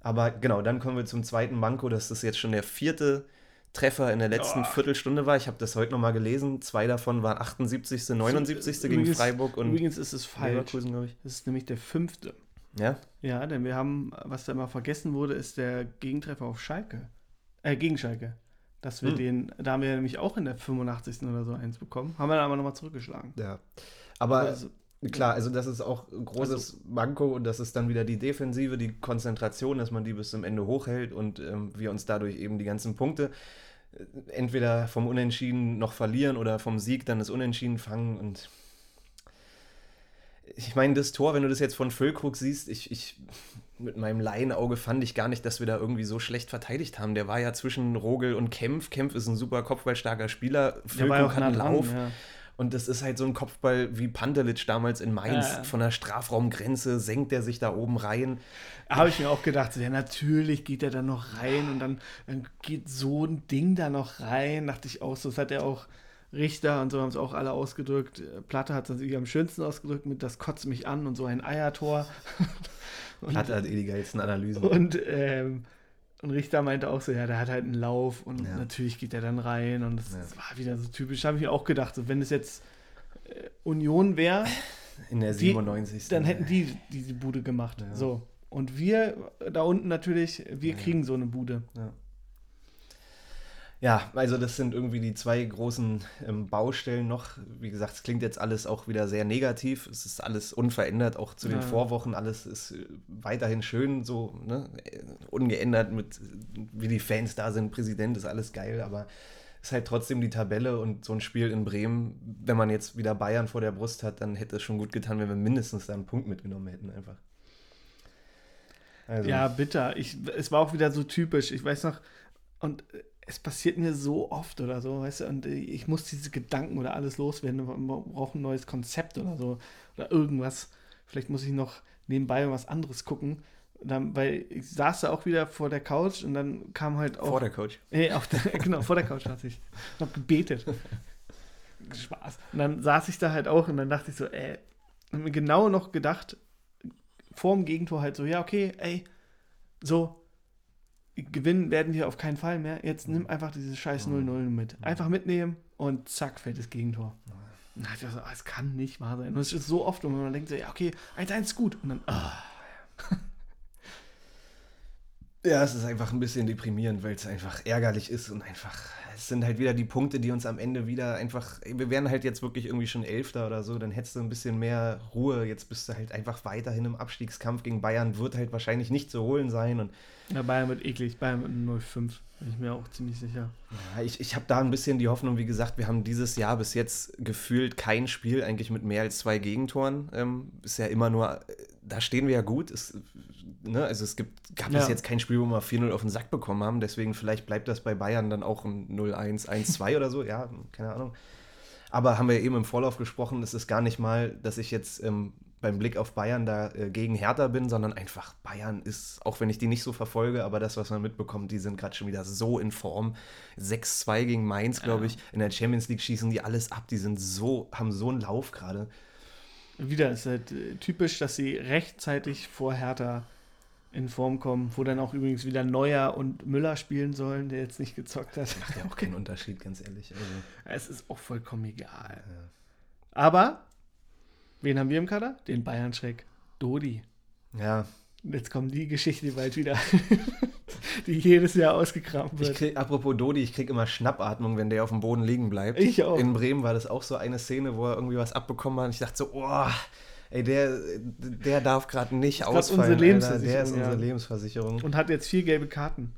Aber genau, dann kommen wir zum zweiten Manko, das jetzt schon der vierte Treffer in der letzten Oh. Viertelstunde war. Ich habe das heute nochmal gelesen. Zwei davon waren 78., 79. gegen Übrigens- Freiburg und Übrigens ist es falsch. Leverkusen, glaube ich. Das ist nämlich der fünfte. Ja, Ja, denn wir haben, was da immer vergessen wurde, ist der Gegentreffer auf Schalke. Äh, gegen Schalke. Dass wir Hm. den, da haben wir nämlich auch in der 85. oder so eins bekommen. Haben wir dann aber nochmal zurückgeschlagen. ja. Aber Also, klar, also das ist auch ein großes Manko und das ist dann wieder die Defensive, die Konzentration, dass man die bis zum Ende hochhält und ähm, wir uns dadurch eben die ganzen Punkte äh, entweder vom Unentschieden noch verlieren oder vom Sieg dann das Unentschieden fangen und ich meine, das Tor, wenn du das jetzt von Füllkrug siehst, ich, ich mit meinem Laienauge fand ich gar nicht, dass wir da irgendwie so schlecht verteidigt haben. Der war ja zwischen Rogel und Kempf. Kempf ist ein super kopfballstarker Spieler. Füllkrug hat einen. Lauf. Ja. Und das ist halt so ein Kopfball wie Pantelic damals in Mainz. Ja. Von der Strafraumgrenze senkt er sich da oben rein. Habe ich mir auch gedacht, ja, natürlich geht er da noch rein und dann, dann geht so ein Ding da noch rein. Dachte ich auch so, das hat er auch Richter und so haben es auch alle ausgedrückt. Platte hat es natürlich am schönsten ausgedrückt mit das kotzt mich an und so ein Eiertor. und, Hat halt eh die geilsten Analysen. und, ähm, und Richter meinte auch so, ja, der hat halt einen Lauf und Ja. natürlich geht er dann rein und das, Ja. das war wieder so typisch. Habe ich mir auch gedacht, so, wenn es jetzt äh, Union wäre, In der die- 97. dann hätten die diese Bude gemacht. So. Und wir da unten natürlich, wir kriegen so eine Bude. Ja, also das sind irgendwie die zwei großen ähm, Baustellen noch. Wie gesagt, es klingt jetzt alles auch wieder sehr negativ. Es ist alles unverändert, auch zu den Ja. Vorwochen. Alles ist äh, weiterhin schön, so ne? äh, ungeändert mit, wie die Fans da sind. Präsident ist alles geil, aber es ist halt trotzdem die Tabelle und so ein Spiel in Bremen, wenn man jetzt wieder Bayern vor der Brust hat, dann hätte es schon gut getan, wenn wir mindestens da einen Punkt mitgenommen hätten einfach. Also, Ja, bitter. Ich, es war auch wieder so typisch. Ich weiß noch, und äh, es passiert mir so oft oder so, weißt du, und ich muss diese Gedanken oder alles loswerden. Wir brauchen ein neues Konzept oder so. Oder irgendwas. Vielleicht muss ich noch nebenbei was anderes gucken. Dann, weil ich saß da auch wieder vor der Couch und dann kam halt auch. vor der Coach. Nee, auf der, genau, vor der Couch saß ich. Hab gebetet. Spaß. Und dann saß ich da halt auch und dann dachte ich so, ey, hab mir genau noch gedacht, vor dem Gegentor halt so, ja, okay, ey, so, gewinnen werden wir auf keinen Fall mehr. Jetzt nimm einfach dieses scheiß 0-0 mit. Einfach mitnehmen und zack, fällt das Gegentor. Und dann so, ah, es kann nicht wahr sein. Und es ist so oft, und man denkt so, ja, okay, 1-1 ist gut. Und dann, ah, Ja, es ist einfach ein bisschen deprimierend, weil es einfach ärgerlich ist und einfach, es sind halt wieder die Punkte, die uns am Ende wieder einfach, wir wären halt jetzt wirklich irgendwie schon Elfter oder so, dann hättest du ein bisschen mehr Ruhe. Jetzt bist du halt einfach weiterhin im Abstiegskampf gegen Bayern, wird halt wahrscheinlich nicht zu holen sein und Ja, Bayern wird eklig. Bayern mit 0-5. Bin ich mir auch ziemlich sicher. Ja, ich, ich habe da ein bisschen die Hoffnung, wie gesagt, wir haben dieses Jahr bis jetzt gefühlt kein Spiel eigentlich mit mehr als zwei Gegentoren. Ähm, ist ja immer nur, äh, da stehen wir ja gut. Es, ne, also es gibt, gab Ja. bis jetzt kein Spiel, wo wir 4-0 auf den Sack bekommen haben. Deswegen vielleicht bleibt das bei Bayern dann auch ein 0-1, 1-2 oder so. Ja, keine Ahnung. Aber haben wir ja eben im Vorlauf gesprochen, es ist gar nicht mal, dass ich jetzt ähm, beim Blick auf Bayern da äh, gegen Hertha bin, sondern einfach Bayern ist, auch wenn ich die nicht so verfolge, aber das, was man mitbekommt, die sind gerade schon wieder so in Form. 6-2 gegen Mainz, glaube ich. In der Champions League schießen die alles ab. Die sind so, haben so einen Lauf gerade. Wieder ist halt äh, typisch, dass sie rechtzeitig vor Hertha in Form kommen, wo dann auch übrigens wieder Neuer und Müller spielen sollen, der jetzt nicht gezockt hat. Macht ja auch keinen Unterschied, ganz ehrlich. Also, Es ist auch vollkommen egal. Aber, wen haben wir im Kader? Den Bayern-Schreck. Dodi. ja, Jetzt kommt die Geschichte bald wieder, die jedes Jahr ausgekramt wird. krieg, apropos Dodi, ich krieg immer Schnappatmung, wenn der auf dem Boden liegen bleibt. Ich auch. In Bremen war das auch so eine Szene, wo er irgendwie was abbekommen hat. Und ich dachte so, oh, ey, der, der darf gerade nicht grad ausfallen. unsere. Lebensversicherung, Der ist unsere ja. Lebensversicherung. Und hat jetzt vier gelbe Karten.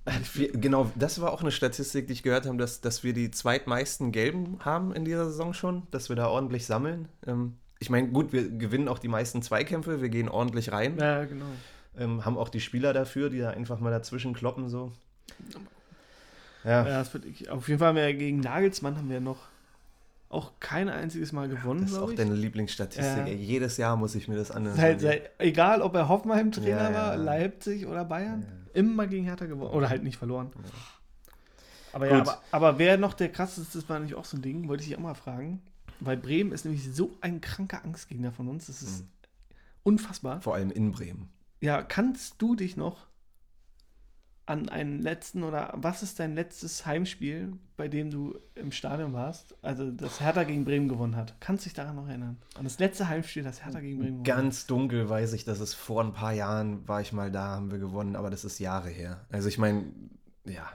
Genau, das war auch eine Statistik, die ich gehört habe, dass, dass wir die zweitmeisten Gelben haben in dieser Saison schon, dass wir da ordentlich sammeln. Ähm, ich meine, gut, wir gewinnen auch die meisten Zweikämpfe, wir gehen ordentlich rein, Ja, genau. ähm, haben auch die Spieler dafür, die da einfach mal dazwischen kloppen so. Ja, Ja, das auf jeden Fall haben wir gegen Nagelsmann haben wir noch auch kein einziges Mal gewonnen, das ist auch ich. deine Lieblingsstatistik. Ja. Ey, jedes Jahr muss ich mir das anhören. Seit, seit, egal, ob er Hoffenheim-Trainer Ja, ja. war, Leipzig oder Bayern, immer gegen Hertha gewonnen. Oder halt nicht verloren. Aber Gut. ja, aber, aber wer noch der krasseste ist, war nicht auch so ein Ding, wollte ich dich auch mal fragen. Weil Bremen ist nämlich so ein kranker Angstgegner von uns. Das ist Mhm. unfassbar. Vor allem in Bremen. Ja, kannst du dich noch an einen letzten oder was ist dein letztes Heimspiel, bei dem du im Stadion warst? Also das Hertha gegen Bremen gewonnen hat. Kannst du dich daran noch erinnern? An das letzte Heimspiel, das Hertha gegen Bremen gewonnen hat? Ganz dunkel weiß ich, dass es vor ein paar Jahren war ich mal da, haben wir gewonnen, aber das ist Jahre her. Also ich meine, ja,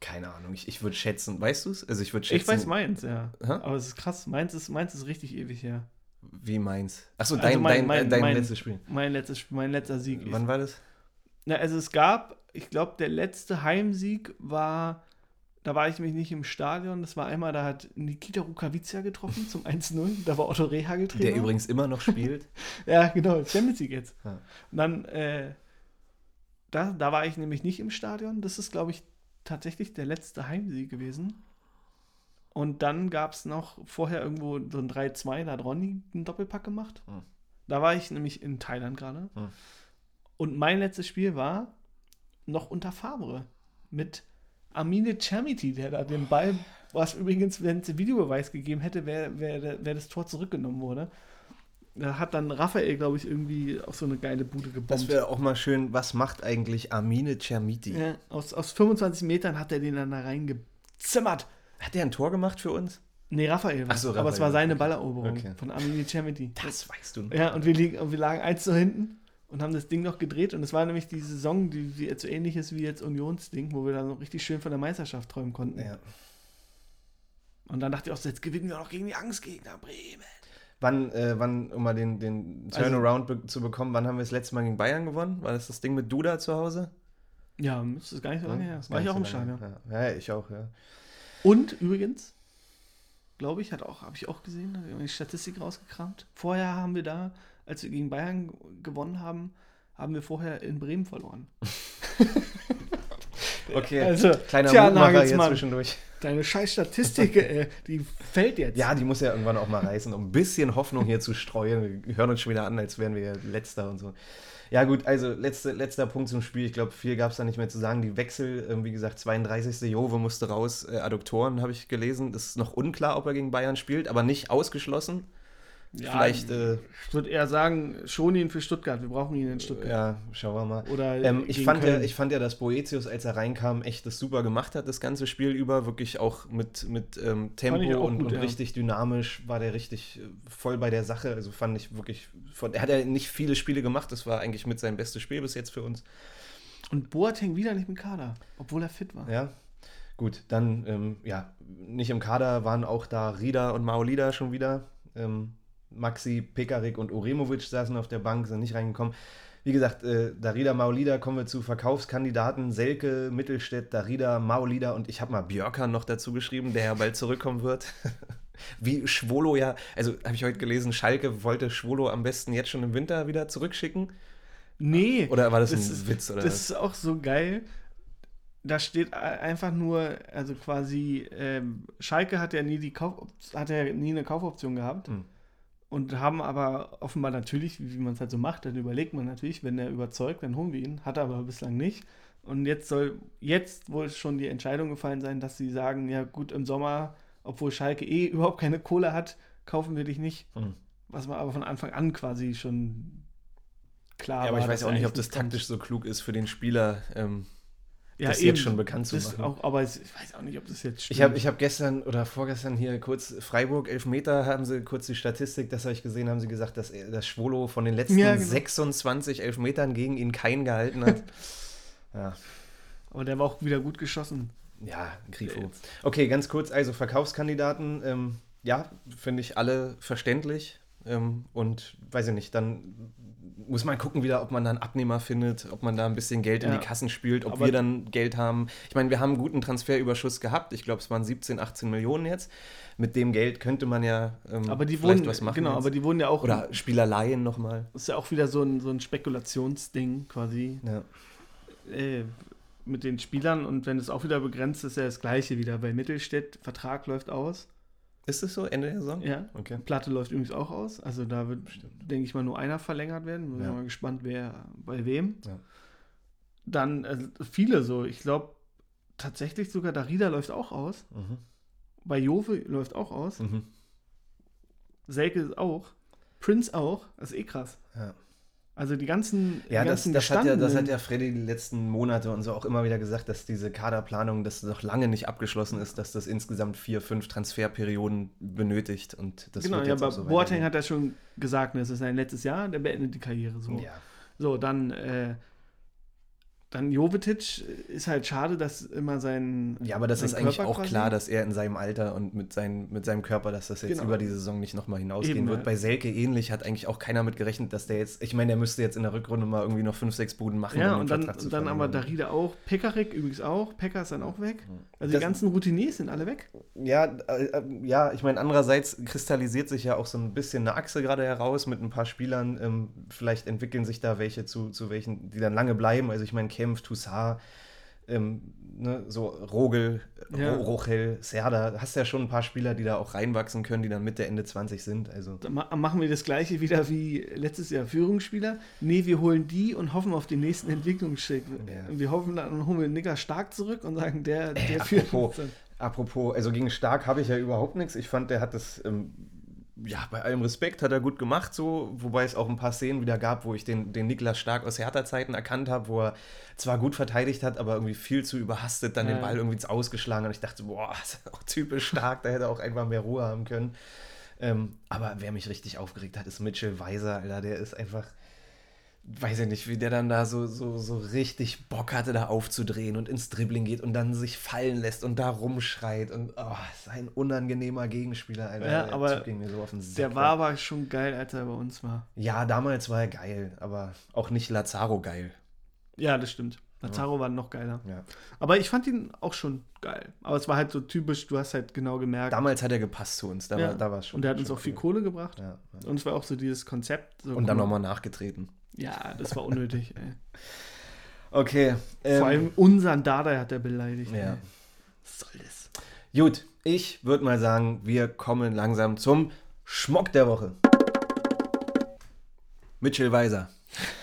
keine Ahnung. Ich, ich würde schätzen, weißt du es? Also ich würde schätzen. Ich weiß meins, ja. Hä? Aber es ist krass. Meins ist, meins ist richtig ewig her. Wie meins? Achso, Also dein, mein- dein, mein- dein mein- letztes Spiel. Mein, letztes, mein letzter Sieg. Wann war das? Na, also es gab, ich glaube, der letzte Heimsieg war, da war ich nämlich nicht im Stadion. Das war einmal, da hat Nikita Rukavica getroffen zum 1-0. Da war Otto Rehagel Trainer. Der übrigens immer noch spielt. Ja, genau, Champions League jetzt. Ja. Und dann, äh, da, da war ich nämlich nicht im Stadion. Das ist, glaube ich, tatsächlich der letzte Heimsieg gewesen. Und dann gab es noch vorher irgendwo so ein 3-2, da hat Ronny einen Doppelpack gemacht. Hm. Da war ich nämlich in Thailand gerade. Hm. Und mein letztes Spiel war noch unter Favre mit Amine Chamiti, der da den Ball, was übrigens, wenn es Videobeweis gegeben hätte, wäre wär, wär das Tor zurückgenommen wurde. Da hat dann Raphael, glaube ich, irgendwie auf so eine geile Bude gebombt. Das wäre auch mal schön, was macht eigentlich Amine Chermiti? ja, aus, aus 25 Metern hat er den dann da reingezimmert. Hat der ein Tor gemacht für uns? Nee, Raphael war Ach so, Aber es Raphael, war seine. Balleroberung Okay. von Amine Chamity. Das weißt du. Ja, und wir, liegen, und wir lagen eins zu hinten und haben das Ding noch gedreht. Und es war nämlich die Saison, die, die jetzt so ähnlich ist wie jetzt Unionsding, wo wir dann noch richtig schön von der Meisterschaft träumen konnten. Ja. Und dann dachte ich auch, so, jetzt gewinnen wir noch gegen die Angstgegner Bremen. Wann, äh, wann, um mal den, den Also- Turnaround be zu bekommen, wann haben wir das letzte Mal gegen Bayern gewonnen? War das das Ding mit Duda zu Hause? Ja, das ist gar nicht so lange her. Das war ich auch im Stadion. Ja. ja, ich auch, ja. Und übrigens, glaube ich, hat auch, habe ich auch gesehen, habe ich die Statistik rausgekramt. Vorher haben wir da, als wir gegen Bayern gewonnen haben, haben wir vorher in Bremen verloren. Okay, Also, kleiner tja, Mutmacher hier zwischendurch. Deine scheiß Statistik, äh, die fällt jetzt. Ja, die muss ja irgendwann auch mal reißen, um ein bisschen Hoffnung hier zu streuen. Wir hören uns schon wieder an, als wären wir Letzter und so. Ja, gut, also letzte, letzter Punkt zum Spiel. Ich glaube, viel gab es da nicht mehr zu sagen. Die Wechsel, ähm, wie gesagt, 32. Jove musste raus. Äh, Adduktoren habe ich gelesen. Das ist noch unklar, ob er gegen Bayern spielt, aber nicht ausgeschlossen. Ja, Vielleicht, äh, Ich würde eher sagen, schon ihn für Stuttgart. Wir brauchen ihn in Stuttgart. ja, schauen wir mal. Oder Ähm, ich, fand ja, ich fand ja, dass Boetius, als er reinkam, echt das super gemacht hat, das ganze Spiel über. Wirklich auch mit, mit ähm, Tempo auch und, gut, und ja. richtig dynamisch war der richtig äh, voll bei der Sache. Also fand ich wirklich. Von, er hat ja nicht viele Spiele gemacht, das war eigentlich mit sein bestes Spiel bis jetzt für uns. Und Boateng wieder nicht im Kader, obwohl er fit war. Ja, gut, dann, ähm, ja, nicht im Kader waren auch da Rida und Maolida schon wieder. Ähm, Maxi, Pekarik und Uremovic saßen auf der Bank, sind nicht reingekommen. Wie gesagt, äh, Darida, Maolida, kommen wir zu Verkaufskandidaten. Selke, Mittelstädt, Darida, Maolida und ich habe mal Björkan noch dazu geschrieben, der ja bald zurückkommen wird. Wie Schwolo ja, also habe ich heute gelesen, Schalke wollte Schwolo am besten jetzt schon im Winter wieder zurückschicken. Nee. Oder war das, das ein ist, Witz? Oder Das was? ist auch so geil. Da steht einfach nur, also quasi, ähm, Schalke hat ja nie die Kauf, hat ja nie eine Kaufoption gehabt. Hm. Und haben aber offenbar natürlich, wie man es halt so macht, dann überlegt man natürlich, wenn er überzeugt, dann holen wir ihn. Hat er aber bislang nicht. Und jetzt soll jetzt wohl schon die Entscheidung gefallen sein, dass sie sagen, ja gut, im Sommer, obwohl Schalke eh überhaupt keine Kohle hat, kaufen wir dich nicht. Hm. Was man aber von Anfang an quasi schon klar Ja, aber war, ich weiß auch nicht, ob das taktisch so klug ist für den Spieler, ähm, ja, das eben. jetzt schon bekannt zu machen. Auch, aber ich weiß auch nicht, ob das jetzt stimmt. Ich habe ich hab gestern oder vorgestern hier kurz Freiburg, Elfmeter, haben sie kurz die Statistik, das habe ich gesehen, haben sie gesagt, dass, er- dass Schwolo von den letzten Ja, genau. 26 Elfmetern gegen ihn keinen gehalten hat. ja, aber der war auch wieder gut geschossen. ja, Grifo. Okay, ganz kurz, also Verkaufskandidaten, ähm, ja, finde ich alle verständlich. Ähm, und weiß ich nicht, dann muss man gucken wieder, ob man da einen Abnehmer findet, ob man da ein bisschen Geld in Ja. die Kassen spielt, ob Aber- wir dann Geld haben. Ich meine, wir haben einen guten Transferüberschuss gehabt. Ich glaube, es waren 17, 18 Millionen jetzt. Mit dem Geld könnte man ja ähm, Aber die vielleicht wurden, was machen. genau, jetzt. aber die wurden ja auch, Oder Spielerleihen nochmal. das ist ja auch wieder so ein, so ein Spekulationsding quasi Ja. äh, mit den Spielern und wenn es auch wieder begrenzt ist, ist ja das gleiche wieder. Bei Mittelstädt, Vertrag läuft aus. Ist es so, Ende der Saison? Ja. Okay. Platte läuft übrigens auch aus. Also da wird, denke ich mal, nur einer verlängert werden. Bin Ja. mal gespannt, wer bei wem. Ja. Dann also viele so. Ich glaube tatsächlich sogar Darida läuft auch aus. Mhm. Bei Jove läuft auch aus. Mhm. Selke ist auch. Prince auch. Das ist eh krass. Ja. Also die ganzen, Ja, die das, ganzen das, hat ja, das hat ja Freddy die letzten Monate und so auch immer wieder gesagt, dass diese Kaderplanung, das noch lange nicht abgeschlossen ist, dass das insgesamt vier, fünf Transferperioden benötigt und das genau, wird ja, jetzt aber so Boateng hat ja schon gesagt, ne, das ist sein letztes Jahr, der beendet die Karriere so. Ja. So, dann, äh, dann Jovetic ist halt schade, dass immer sein. ja, aber das ist eigentlich Körper auch quasi- klar, dass er in seinem Alter und mit, sein, mit seinem Körper, dass das jetzt Genau. über die Saison nicht nochmal hinausgehen Eben, wird. ja. Bei Selke ähnlich hat eigentlich auch keiner mit gerechnet, dass der jetzt, ich meine, der müsste jetzt in der Rückrunde mal irgendwie noch fünf, sechs Buden machen, Ja, um und dann, zu dann aber. Darida auch. Pekarik übrigens auch. Pekka ist dann auch weg. Also Das- die ganzen Routiniers sind alle weg. Ja, äh, äh, ja, ich meine, andererseits kristallisiert sich ja auch so ein bisschen eine Achse gerade heraus mit ein paar Spielern. Ähm, vielleicht entwickeln sich da welche zu, zu welchen, die dann lange bleiben. Also ich meine, Kempf, Toussaint, ähm, ne, so Rogel, Ja. Ro Rochel, Serda, hast ja schon ein paar Spieler, die da auch reinwachsen können, die dann Mitte, Ende 20 sind. Also Dann ma machen wir das gleiche wieder wie letztes Jahr Führungsspieler. Nee, wir holen die und hoffen auf den nächsten Entwicklungsschritt. Ja. Wir hoffen dann holen wir Niklas Stark zurück und sagen, der, der führt apropos. Apropos, also gegen Stark habe ich ja überhaupt nichts. Ich fand, der hat das, ähm, ja, bei allem Respekt hat er gut gemacht, so, wobei es auch ein paar Szenen wieder gab, wo ich den, den Niklas Stark aus Hertha-Zeiten erkannt habe, wo er zwar gut verteidigt hat, aber irgendwie viel zu überhastet dann Ja. den Ball irgendwie ins Ausgeschlagen und ich dachte, boah, ist auch typisch stark, da hätte er auch einfach mehr Ruhe haben können. Ähm, aber wer mich richtig aufgeregt hat, ist Mitchell Weiser, Alter, der ist einfach weiß ich nicht, wie der dann da so, so, so richtig Bock hatte, da aufzudrehen und ins Dribbling geht und dann sich fallen lässt und da rumschreit und oh, ist ein unangenehmer Gegenspieler, Alter. Ja, Der aber ging mir so auf den Sack, Der war aber schon geil, als er bei uns war. Ja, damals war er geil, aber auch nicht Lazaro geil. Ja, das stimmt. Lazaro war noch geiler. Ja. Aber ich fand ihn auch schon geil. Aber es war halt so typisch, du hast halt genau gemerkt. Damals hat er gepasst zu uns, da, Ja. war, es schon. und der hat uns auch viel cool. Kohle gebracht. Ja, ja. Und es war auch so dieses Konzept. So, Und dann guck mal. nochmal nachgetreten. Ja, das war unnötig, ey. Okay. ähm, Vor allem unseren Dada hat er beleidigt. Ja. ey. Was soll das? Gut, ich würde mal sagen, wir kommen langsam zum Schmock der Woche. Mitchell Weiser.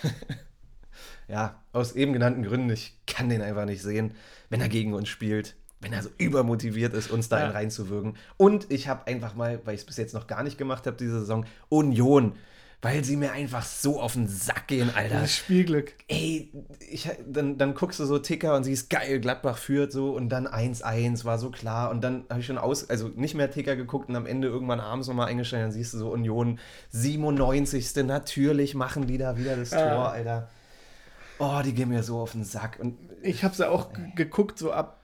ja, aus eben genannten Gründen, ich kann den einfach nicht sehen, wenn er gegen uns spielt, wenn er so übermotiviert ist, uns da Ja. einen reinzuwirken. Und ich habe einfach mal, weil ich es bis jetzt noch gar nicht gemacht habe, diese Saison, Union. Weil sie mir einfach so auf den Sack gehen, Alter. Das Spielglück. Ey, ich, dann, dann guckst du so Ticker und siehst, geil, Gladbach führt so und dann 1-1, war so klar. Und dann habe ich schon aus, also nicht mehr Ticker geguckt und am Ende irgendwann abends nochmal eingestellt, dann siehst du so Union 97. Natürlich machen die da wieder das Ja. Tor, Alter. Oh, die gehen mir so auf den Sack. Und Ich habe sie auch g- geguckt, so ab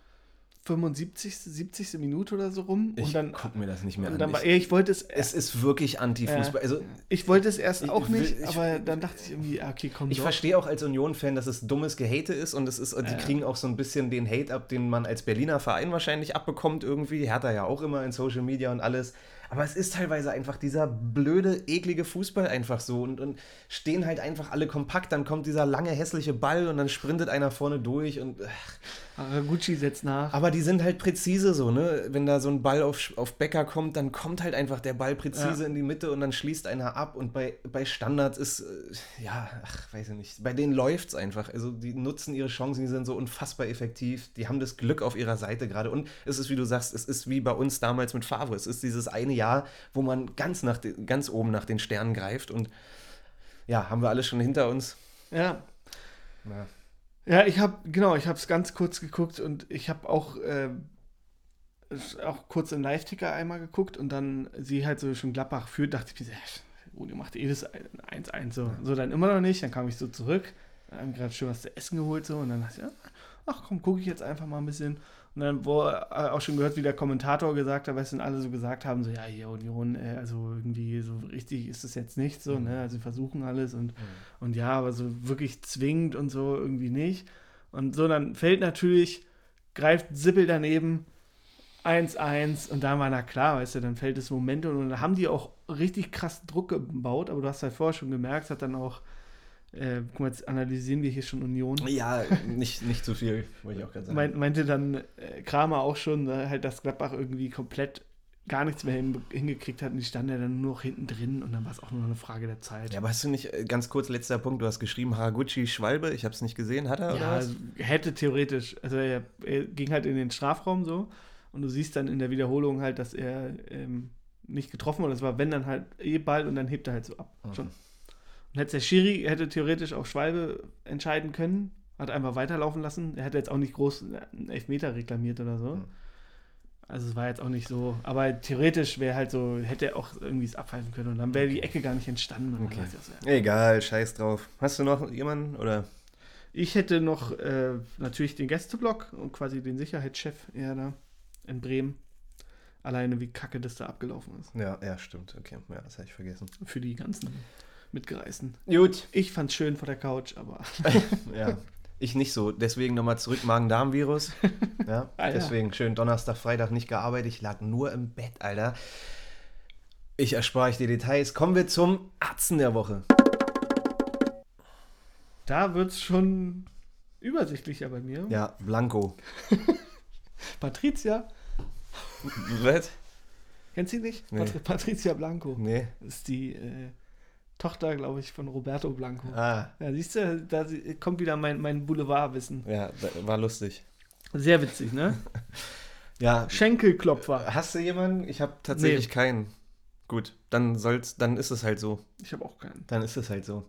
75., 70. Minute oder so rum. ich und dann, guck mir das nicht mehr an. war, ich, wollte es, es ist wirklich Anti-Fußball. Also, ich wollte es erst Ich auch nicht, ich- aber dann dachte ich irgendwie, ah, okay, komm ich doch. verstehe auch als Union-Fan, dass es dummes Gehate ist und es ist, die Ja. kriegen auch so ein bisschen den Hate ab, den man als Berliner Verein wahrscheinlich abbekommt irgendwie. Hertha ja auch immer in Social Media und alles. Aber es ist teilweise einfach dieser blöde, eklige Fußball einfach so und, und stehen halt einfach alle kompakt. Dann kommt dieser lange, hässliche Ball und dann sprintet einer vorne durch und. Ach, Haraguchi setzt nach. Aber die sind halt präzise so, ne? Wenn da so ein Ball auf, auf Becker kommt, dann kommt halt einfach der Ball präzise Ja. in die Mitte und dann schließt einer ab. Und bei, bei Standards ist, äh, ja, ach, weiß ich nicht. Bei denen läuft es einfach. Also die nutzen ihre Chancen, die sind so unfassbar effektiv. Die haben das Glück auf ihrer Seite gerade. Und es ist, wie du sagst, es ist wie bei uns damals mit Favre. Es ist dieses eine Jahr, wo man ganz, nach de, ganz oben nach den Sternen greift. Und ja, haben wir alles schon hinter uns. Ja. Ja. Ja, ich habe, genau, ich habe es ganz kurz geguckt und ich habe auch, äh, auch kurz im Live-Ticker einmal geguckt und dann sie halt so schon Gladbach führt, dachte ich mir, so, ja, Uni macht eh das 1-1 so. So dann immer noch nicht, dann kam ich so zurück, dann haben gerade schon was zu essen geholt so und dann dachte ich, ja, ach komm, gucke ich jetzt einfach mal ein bisschen. Und dann wurde auch schon gehört, wie der Kommentator gesagt hat, weil es dann alle so gesagt haben, so, ja, hier Union, äh, also irgendwie so richtig ist es jetzt nicht so, ne, also sie versuchen alles und und ja, aber so wirklich zwingend und so irgendwie nicht. Und so, dann fällt natürlich, greift Sippel daneben, 1-1 und dann war na klar, weißt du, dann fällt das Momentum und dann haben die auch richtig krass Druck gebaut, aber du hast halt vorher schon gemerkt, hat dann auch, äh, guck mal, jetzt analysieren wir hier schon Union. Ja, nicht, nicht zu viel, wollte ich auch gerade sagen. Meint, meinte dann äh, Kramer auch schon, äh, halt, dass Gladbach irgendwie komplett gar nichts mehr hin, hingekriegt hat und die standen ja dann nur noch hinten drin und dann war es auch nur eine Frage der Zeit. Ja, aber hast du nicht, äh, ganz kurz, letzter Punkt, du hast geschrieben, Haraguchi Schwalbe, ich habe es nicht gesehen, hat er oder Ja, was? hätte theoretisch. Also er, er ging halt in den Strafraum so und du siehst dann in der Wiederholung halt, dass er ähm, nicht getroffen wurde. Das war, wenn dann halt eh Ball und dann hebt er halt so ab. Okay. Schon. Und hätte der Schiri hätte theoretisch auch Schwalbe entscheiden können, hat einfach weiterlaufen lassen. Er hätte jetzt auch nicht groß einen Elfmeter reklamiert oder so. Mhm. Also es war jetzt auch nicht so, aber theoretisch wäre halt so, hätte er auch irgendwie es abpfeifen können und dann wäre die Ecke gar nicht entstanden. Okay. Egal, scheiß drauf. Hast du noch jemanden oder? Ich hätte noch äh, natürlich den Gästeblock und quasi den Sicherheitschef eher da in Bremen. Alleine wie kacke das da abgelaufen ist. Ja, ja, stimmt. Okay, ja, das habe ich vergessen. Für die ganzen Mitgereisten. Gut. Ich fand's schön vor der Couch, aber Ja, ich nicht so. Deswegen nochmal zurück, Magen-Darm-Virus. Ja, Ah, ja. deswegen schön Donnerstag, Freitag nicht gearbeitet. Ich lag nur im Bett, Alter. Ich erspare euch die Details. Kommen wir zum Atzen der Woche. da wird's schon übersichtlicher bei mir. Ja, Blanco. Patricia, Was? kennst du sie nicht? Nee. Patri Patricia Blanco. Nee. Das ist die äh, Tochter, glaube ich, von Roberto Blanco. Ah, Ja, siehst du, da kommt wieder mein, mein Boulevardwissen. ja, war lustig. Sehr witzig, ne? Ja, Schenkelklopfer. hast du jemanden? Ich habe tatsächlich Nee. keinen. Gut, dann soll's, dann ist es halt so. Ich habe auch keinen. Dann ist es halt so.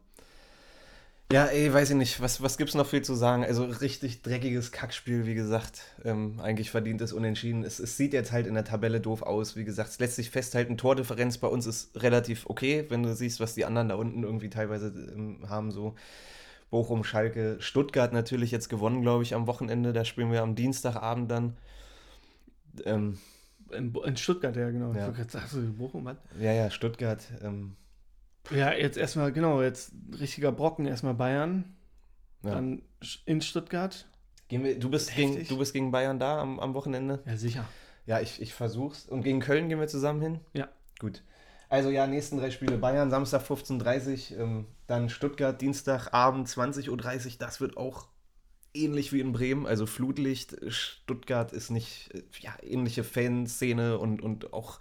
Ja, ey, weiß ich nicht. Was, was gibt's noch viel zu sagen? Also richtig dreckiges Kackspiel, wie gesagt. Ähm, eigentlich verdient es unentschieden. Es, es sieht jetzt halt in der Tabelle doof aus. Wie gesagt, es lässt sich festhalten, Tordifferenz bei uns ist relativ okay, wenn du siehst, was die anderen da unten irgendwie teilweise ähm, haben. So Bochum, Schalke, Stuttgart natürlich jetzt gewonnen, glaube ich, am Wochenende. Da spielen wir am Dienstagabend dann. Ähm, In, in Stuttgart, ja, genau. Ja. Sagen, so in Bochum, was? ja, ja, Stuttgart. Ähm, Ja, jetzt erstmal, genau, jetzt richtiger Brocken, erstmal Bayern, ja. dann in Stuttgart. Gehen wir, du, bist gegen, du bist gegen Bayern da am, am Wochenende? Ja, sicher. Ja, ich, ich versuch's. Und gegen Köln gehen wir zusammen hin? Ja. Gut. Also ja, nächsten drei Spiele Bayern, Samstag 15.30 Uhr, ähm, dann Stuttgart, Dienstagabend 20.30 Uhr. Das wird auch ähnlich wie in Bremen, also Flutlicht. Stuttgart ist nicht, äh, ja, ähnliche Fanszene und, und auch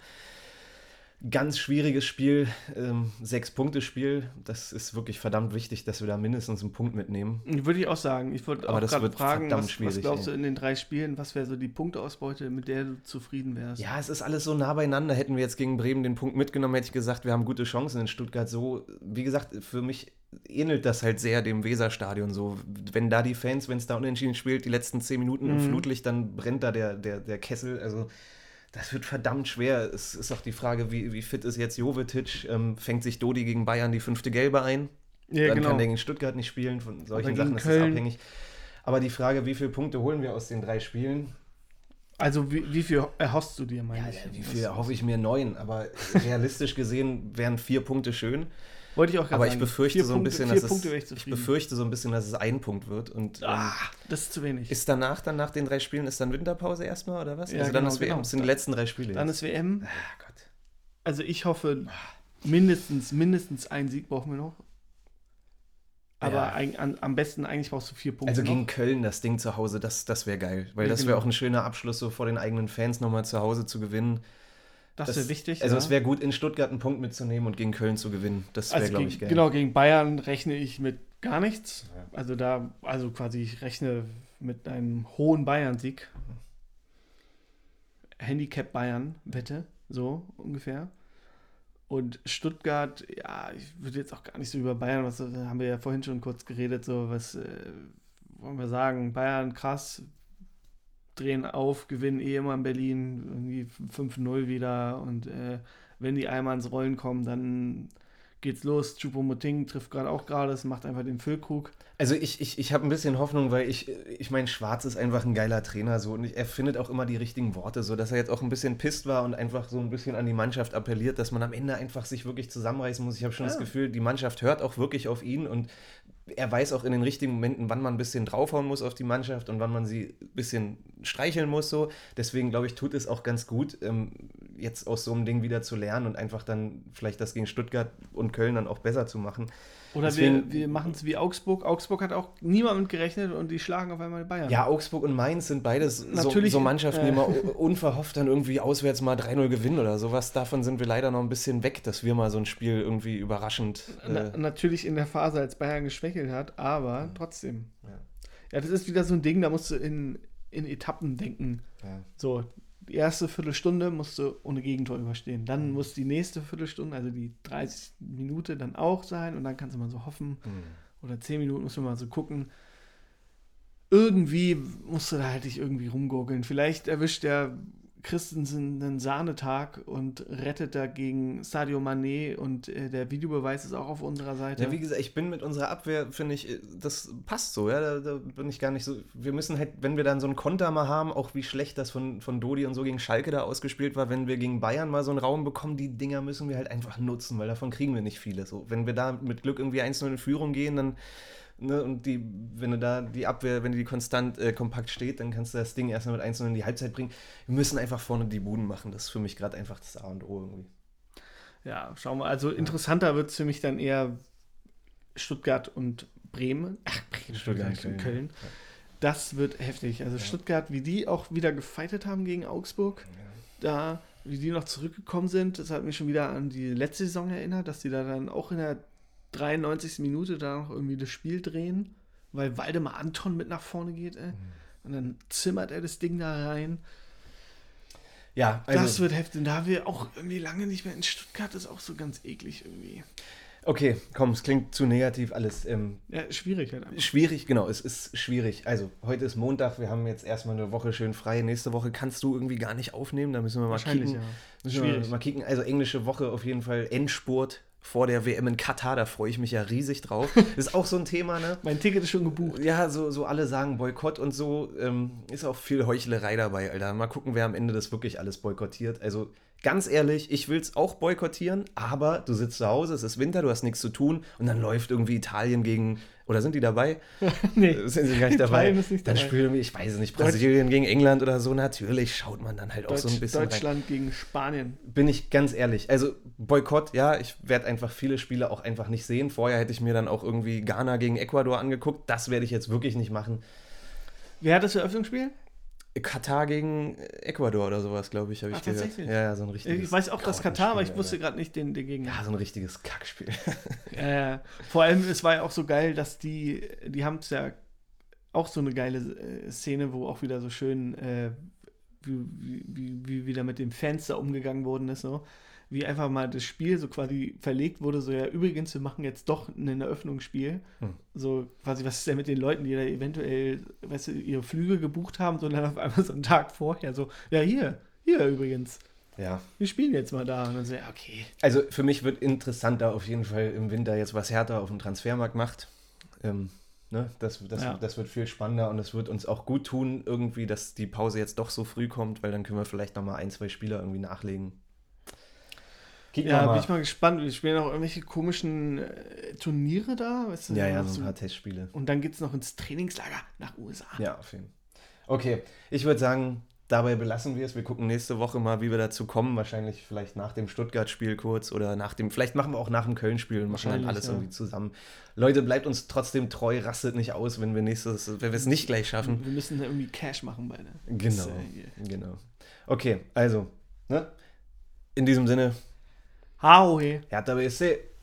ganz schwieriges Spiel, ähm, Sechs-Punkte-Spiel. Das ist wirklich verdammt wichtig, dass wir da mindestens einen Punkt mitnehmen. Würde ich auch sagen. Ich wollte Aber auch das gerade fragen, was, was glaubst du in den drei Spielen, was wäre so die Punkteausbeute, mit der du zufrieden wärst? Ja, es ist alles so nah beieinander. Hätten wir jetzt gegen Bremen den Punkt mitgenommen, hätte ich gesagt, wir haben gute Chancen in Stuttgart. So, wie gesagt, für mich ähnelt das halt sehr dem Weserstadion. So, wenn da die Fans, wenn es da unentschieden spielt, die letzten zehn Minuten im Mhm. Flutlicht, dann brennt da der, der, der Kessel. Also, das wird verdammt schwer. Es ist auch die Frage, wie, wie fit ist jetzt Jovetic? Ähm, fängt sich Dodi gegen Bayern die fünfte Gelbe ein? Ja, dann genau. kann der gegen Stuttgart nicht spielen. Von solchen Sachen ist das abhängig. Aber die Frage, wie viele Punkte holen wir aus den drei Spielen? Also wie, wie viel erhoffst du dir, meine Ja, ich? wie viel hoffe ich mir? Neun. Aber realistisch gesehen wären vier Punkte schön. Wollte ich auch gerade Aber ich sagen. befürchte Vier so ein Punkte, bisschen, dass Punkte es, ich ich befürchte so ein bisschen, dass es ein Punkt wird. Und ähm, ah, das ist zu wenig. ist danach, dann nach den drei Spielen, ist dann Winterpause erstmal oder was? Ja, also dann genau, ist WM. genau. Das sind die letzten drei Spiele. Dann jetzt. ist WM. ah, Gott. Also ich hoffe, mindestens, mindestens einen Sieg brauchen wir noch. Aber Ja. eig- an, am besten eigentlich brauchst du vier Punkte. Also gegen noch. Köln das Ding zu Hause, das, das wäre geil. Weil Ja, das wäre genau. auch ein schöner Abschluss, so vor den eigenen Fans nochmal zu Hause zu gewinnen. Das wäre wichtig. Also ja. es wäre gut, in Stuttgart einen Punkt mitzunehmen und gegen Köln zu gewinnen. Das wäre, also glaube ich, geil. Genau, gegen Bayern rechne ich mit gar nichts. Also da, also quasi ich rechne mit einem hohen Bayern-Sieg. Handicap Bayern, Wette, so ungefähr. Und Stuttgart, ja, ich würde jetzt auch gar nicht so über Bayern, was haben wir ja vorhin schon kurz geredet, so was äh, wollen wir sagen, Bayern krass, drehen auf, gewinnen eh immer in Berlin, irgendwie 5-0 wieder und äh, wenn die einmal ins Rollen kommen, dann geht's los. Choupo-Moting trifft gerade auch gerade, es macht einfach den Füllkrug. Also ich, ich, ich habe ein bisschen Hoffnung, weil ich, ich meine, Schwarz ist einfach ein geiler Trainer so und ich, er findet auch immer die richtigen Worte, so dass er jetzt auch ein bisschen pisst war und einfach so ein bisschen an die Mannschaft appelliert, dass man am Ende einfach sich wirklich zusammenreißen muss. Ich habe schon das Ja. Gefühl, die Mannschaft hört auch wirklich auf ihn und er weiß auch in den richtigen Momenten, wann man ein bisschen draufhauen muss auf die Mannschaft und wann man sie ein bisschen streicheln muss so. Deswegen glaube ich, tut es auch ganz gut, ähm, jetzt aus so einem Ding wieder zu lernen und einfach dann vielleicht das gegen Stuttgart und Köln dann auch besser zu machen. Oder Deswegen- wir, wir machen es wie Augsburg. Augsburg hat auch niemand mit gerechnet und die schlagen auf einmal Bayern. Ja, Augsburg und Mainz sind beides so, Natürlich, so Mannschaften, die äh, mal unverhofft dann irgendwie auswärts mal 3-0 gewinnen oder sowas. Davon sind wir leider noch ein bisschen weg, dass wir mal so ein Spiel irgendwie überraschend. Na, Äh, natürlich in der Phase, als Bayern geschwächelt hat, aber trotzdem. Ja. Ja, das ist wieder so ein Ding, da musst du in, in Etappen denken. ja. So, die erste Viertelstunde musst du ohne Gegentor überstehen. Dann muss die nächste Viertelstunde, also die 30 Minuten dann auch sein und dann kannst du mal so hoffen. Hm. Oder 10 Minuten musst du mal so gucken. Irgendwie musst du da halt dich irgendwie rumgurgeln. Vielleicht erwischt der Christensen einen Sahnetag und rettet dagegen Sadio Mané und äh, der Videobeweis ist auch auf unserer Seite. Ja, wie gesagt, ich bin mit unserer Abwehr, finde ich, äh, das passt so, ja, da, da bin ich gar nicht so, wir müssen halt, wenn wir dann so einen Konter mal haben, auch wie schlecht das von, von Dodi und so gegen Schalke da ausgespielt war, wenn wir gegen Bayern mal so einen Raum bekommen, die Dinger müssen wir halt einfach nutzen, weil davon kriegen wir nicht viele, so, wenn wir da mit Glück irgendwie 1-0 in Führung gehen, dann, ne, und die, wenn du da die Abwehr, wenn die konstant äh, kompakt steht, dann kannst du das Ding erstmal mit 1-0 in die Halbzeit bringen, wir müssen einfach vorne die Buden machen, das ist für mich gerade einfach das A und O irgendwie. Ja, schauen wir. Also interessanter wird es für mich dann eher Stuttgart und Bremen. Ach, Bremen, Stuttgart und Köln. Köln. Das wird heftig. Also Stuttgart, wie die auch wieder gefeitet haben gegen Augsburg, da, wie die noch zurückgekommen sind, das hat mich schon wieder an die letzte Saison erinnert, dass die da dann auch in der 93. Minute da noch irgendwie das Spiel drehen, weil Waldemar Anton mit nach vorne geht, ey. Und dann zimmert er das Ding da rein. Ja, also, das wird heftig. Und da wir auch irgendwie lange nicht mehr in Stuttgart ist auch so ganz eklig irgendwie. okay, komm, es klingt zu negativ alles. Ähm, Ja, schwierig halt einfach. Schwierig, genau, es ist schwierig. Also, heute ist Montag, wir haben jetzt erstmal eine Woche schön frei. Nächste Woche kannst du irgendwie gar nicht aufnehmen, da müssen wir mal Wahrscheinlich, kicken. ja. Müssen Schwierig. mal kicken. Also, englische Woche auf jeden Fall Endspurt vor der WM in Katar, da freue ich mich ja riesig drauf. Das ist auch so ein Thema, ne? Mein Ticket ist schon gebucht. Ja, so, so alle sagen Boykott und so, ähm, ist auch viel Heuchlerei dabei, Alter. Mal gucken, wer am Ende das wirklich alles boykottiert. Also ganz ehrlich, ich will es auch boykottieren, aber du sitzt zu Hause, es ist Winter, du hast nichts zu tun und dann läuft irgendwie Italien gegen, oder sind die dabei? nee. Sind sie gar nicht dabei? Ist nicht dann spielen wir, ich weiß es nicht, Brasilien gegen England oder so. Natürlich schaut man dann halt auch so ein Deutsch, bisschen rein. Deutschland gegen Spanien. Bin ich ganz ehrlich. Also Boykott, ja, ich werde einfach viele Spiele auch einfach nicht sehen. Vorher hätte ich mir dann auch irgendwie Ghana gegen Ecuador angeguckt. Das werde ich jetzt wirklich nicht machen. Wer hat das Eröffnungsspiel? Katar gegen Ecuador oder sowas, glaube ich, habe ich gehört. tatsächlich? Ja, ja, so ein richtiges. Ich weiß auch das Katar, aber ich wusste gerade nicht den, den Gegner. Ja, so ein richtiges Kackspiel. Äh, vor allem, es war ja auch so geil, dass die, die haben es ja auch so eine geile äh, Szene, wo auch wieder so schön, äh, wie, wie, wie, wie wieder mit den Fans da umgegangen worden ist, so. Wie einfach mal das Spiel so quasi verlegt wurde, so ja, übrigens, wir machen jetzt doch ein Eröffnungsspiel. Hm. So quasi, was ist denn mit den Leuten, die da eventuell, weißt du, ihre Flüge gebucht haben, sondern auf einmal so einen Tag vorher, so, ja, hier, hier übrigens. Ja. Wir spielen jetzt mal da. Und dann so, ja, okay. Also für mich wird interessanter auf jeden Fall im Winter jetzt, was Hertha auf dem Transfermarkt macht. Ähm, ne? das, das, Ja. das wird viel spannender und es wird uns auch gut tun, irgendwie, dass die Pause jetzt doch so früh kommt, weil dann können wir vielleicht nochmal ein, zwei Spieler irgendwie nachlegen. Kicken Ja, bin ich mal gespannt. Wir spielen auch irgendwelche komischen äh, Turniere da. Weißt du, ja, ja, so ein paar Testspiele. Und dann geht es noch ins Trainingslager nach USA. Ja, auf jeden Fall. Okay, ich würde sagen, dabei belassen wir es. Wir gucken nächste Woche mal, wie wir dazu kommen. Wahrscheinlich vielleicht nach dem Stuttgart-Spiel kurz oder nach dem, vielleicht machen wir auch nach dem Köln-Spiel und machen dann Wahrscheinlich, alles ja. irgendwie zusammen. Leute, bleibt uns trotzdem treu, rastet nicht aus, wenn wir nächstes, wenn wir es nicht gleich schaffen. Wir müssen da irgendwie Cash machen beide. Genau, Das, äh, hier. genau. Okay, also, ne? In diesem Sinne, auge. Hertha BSC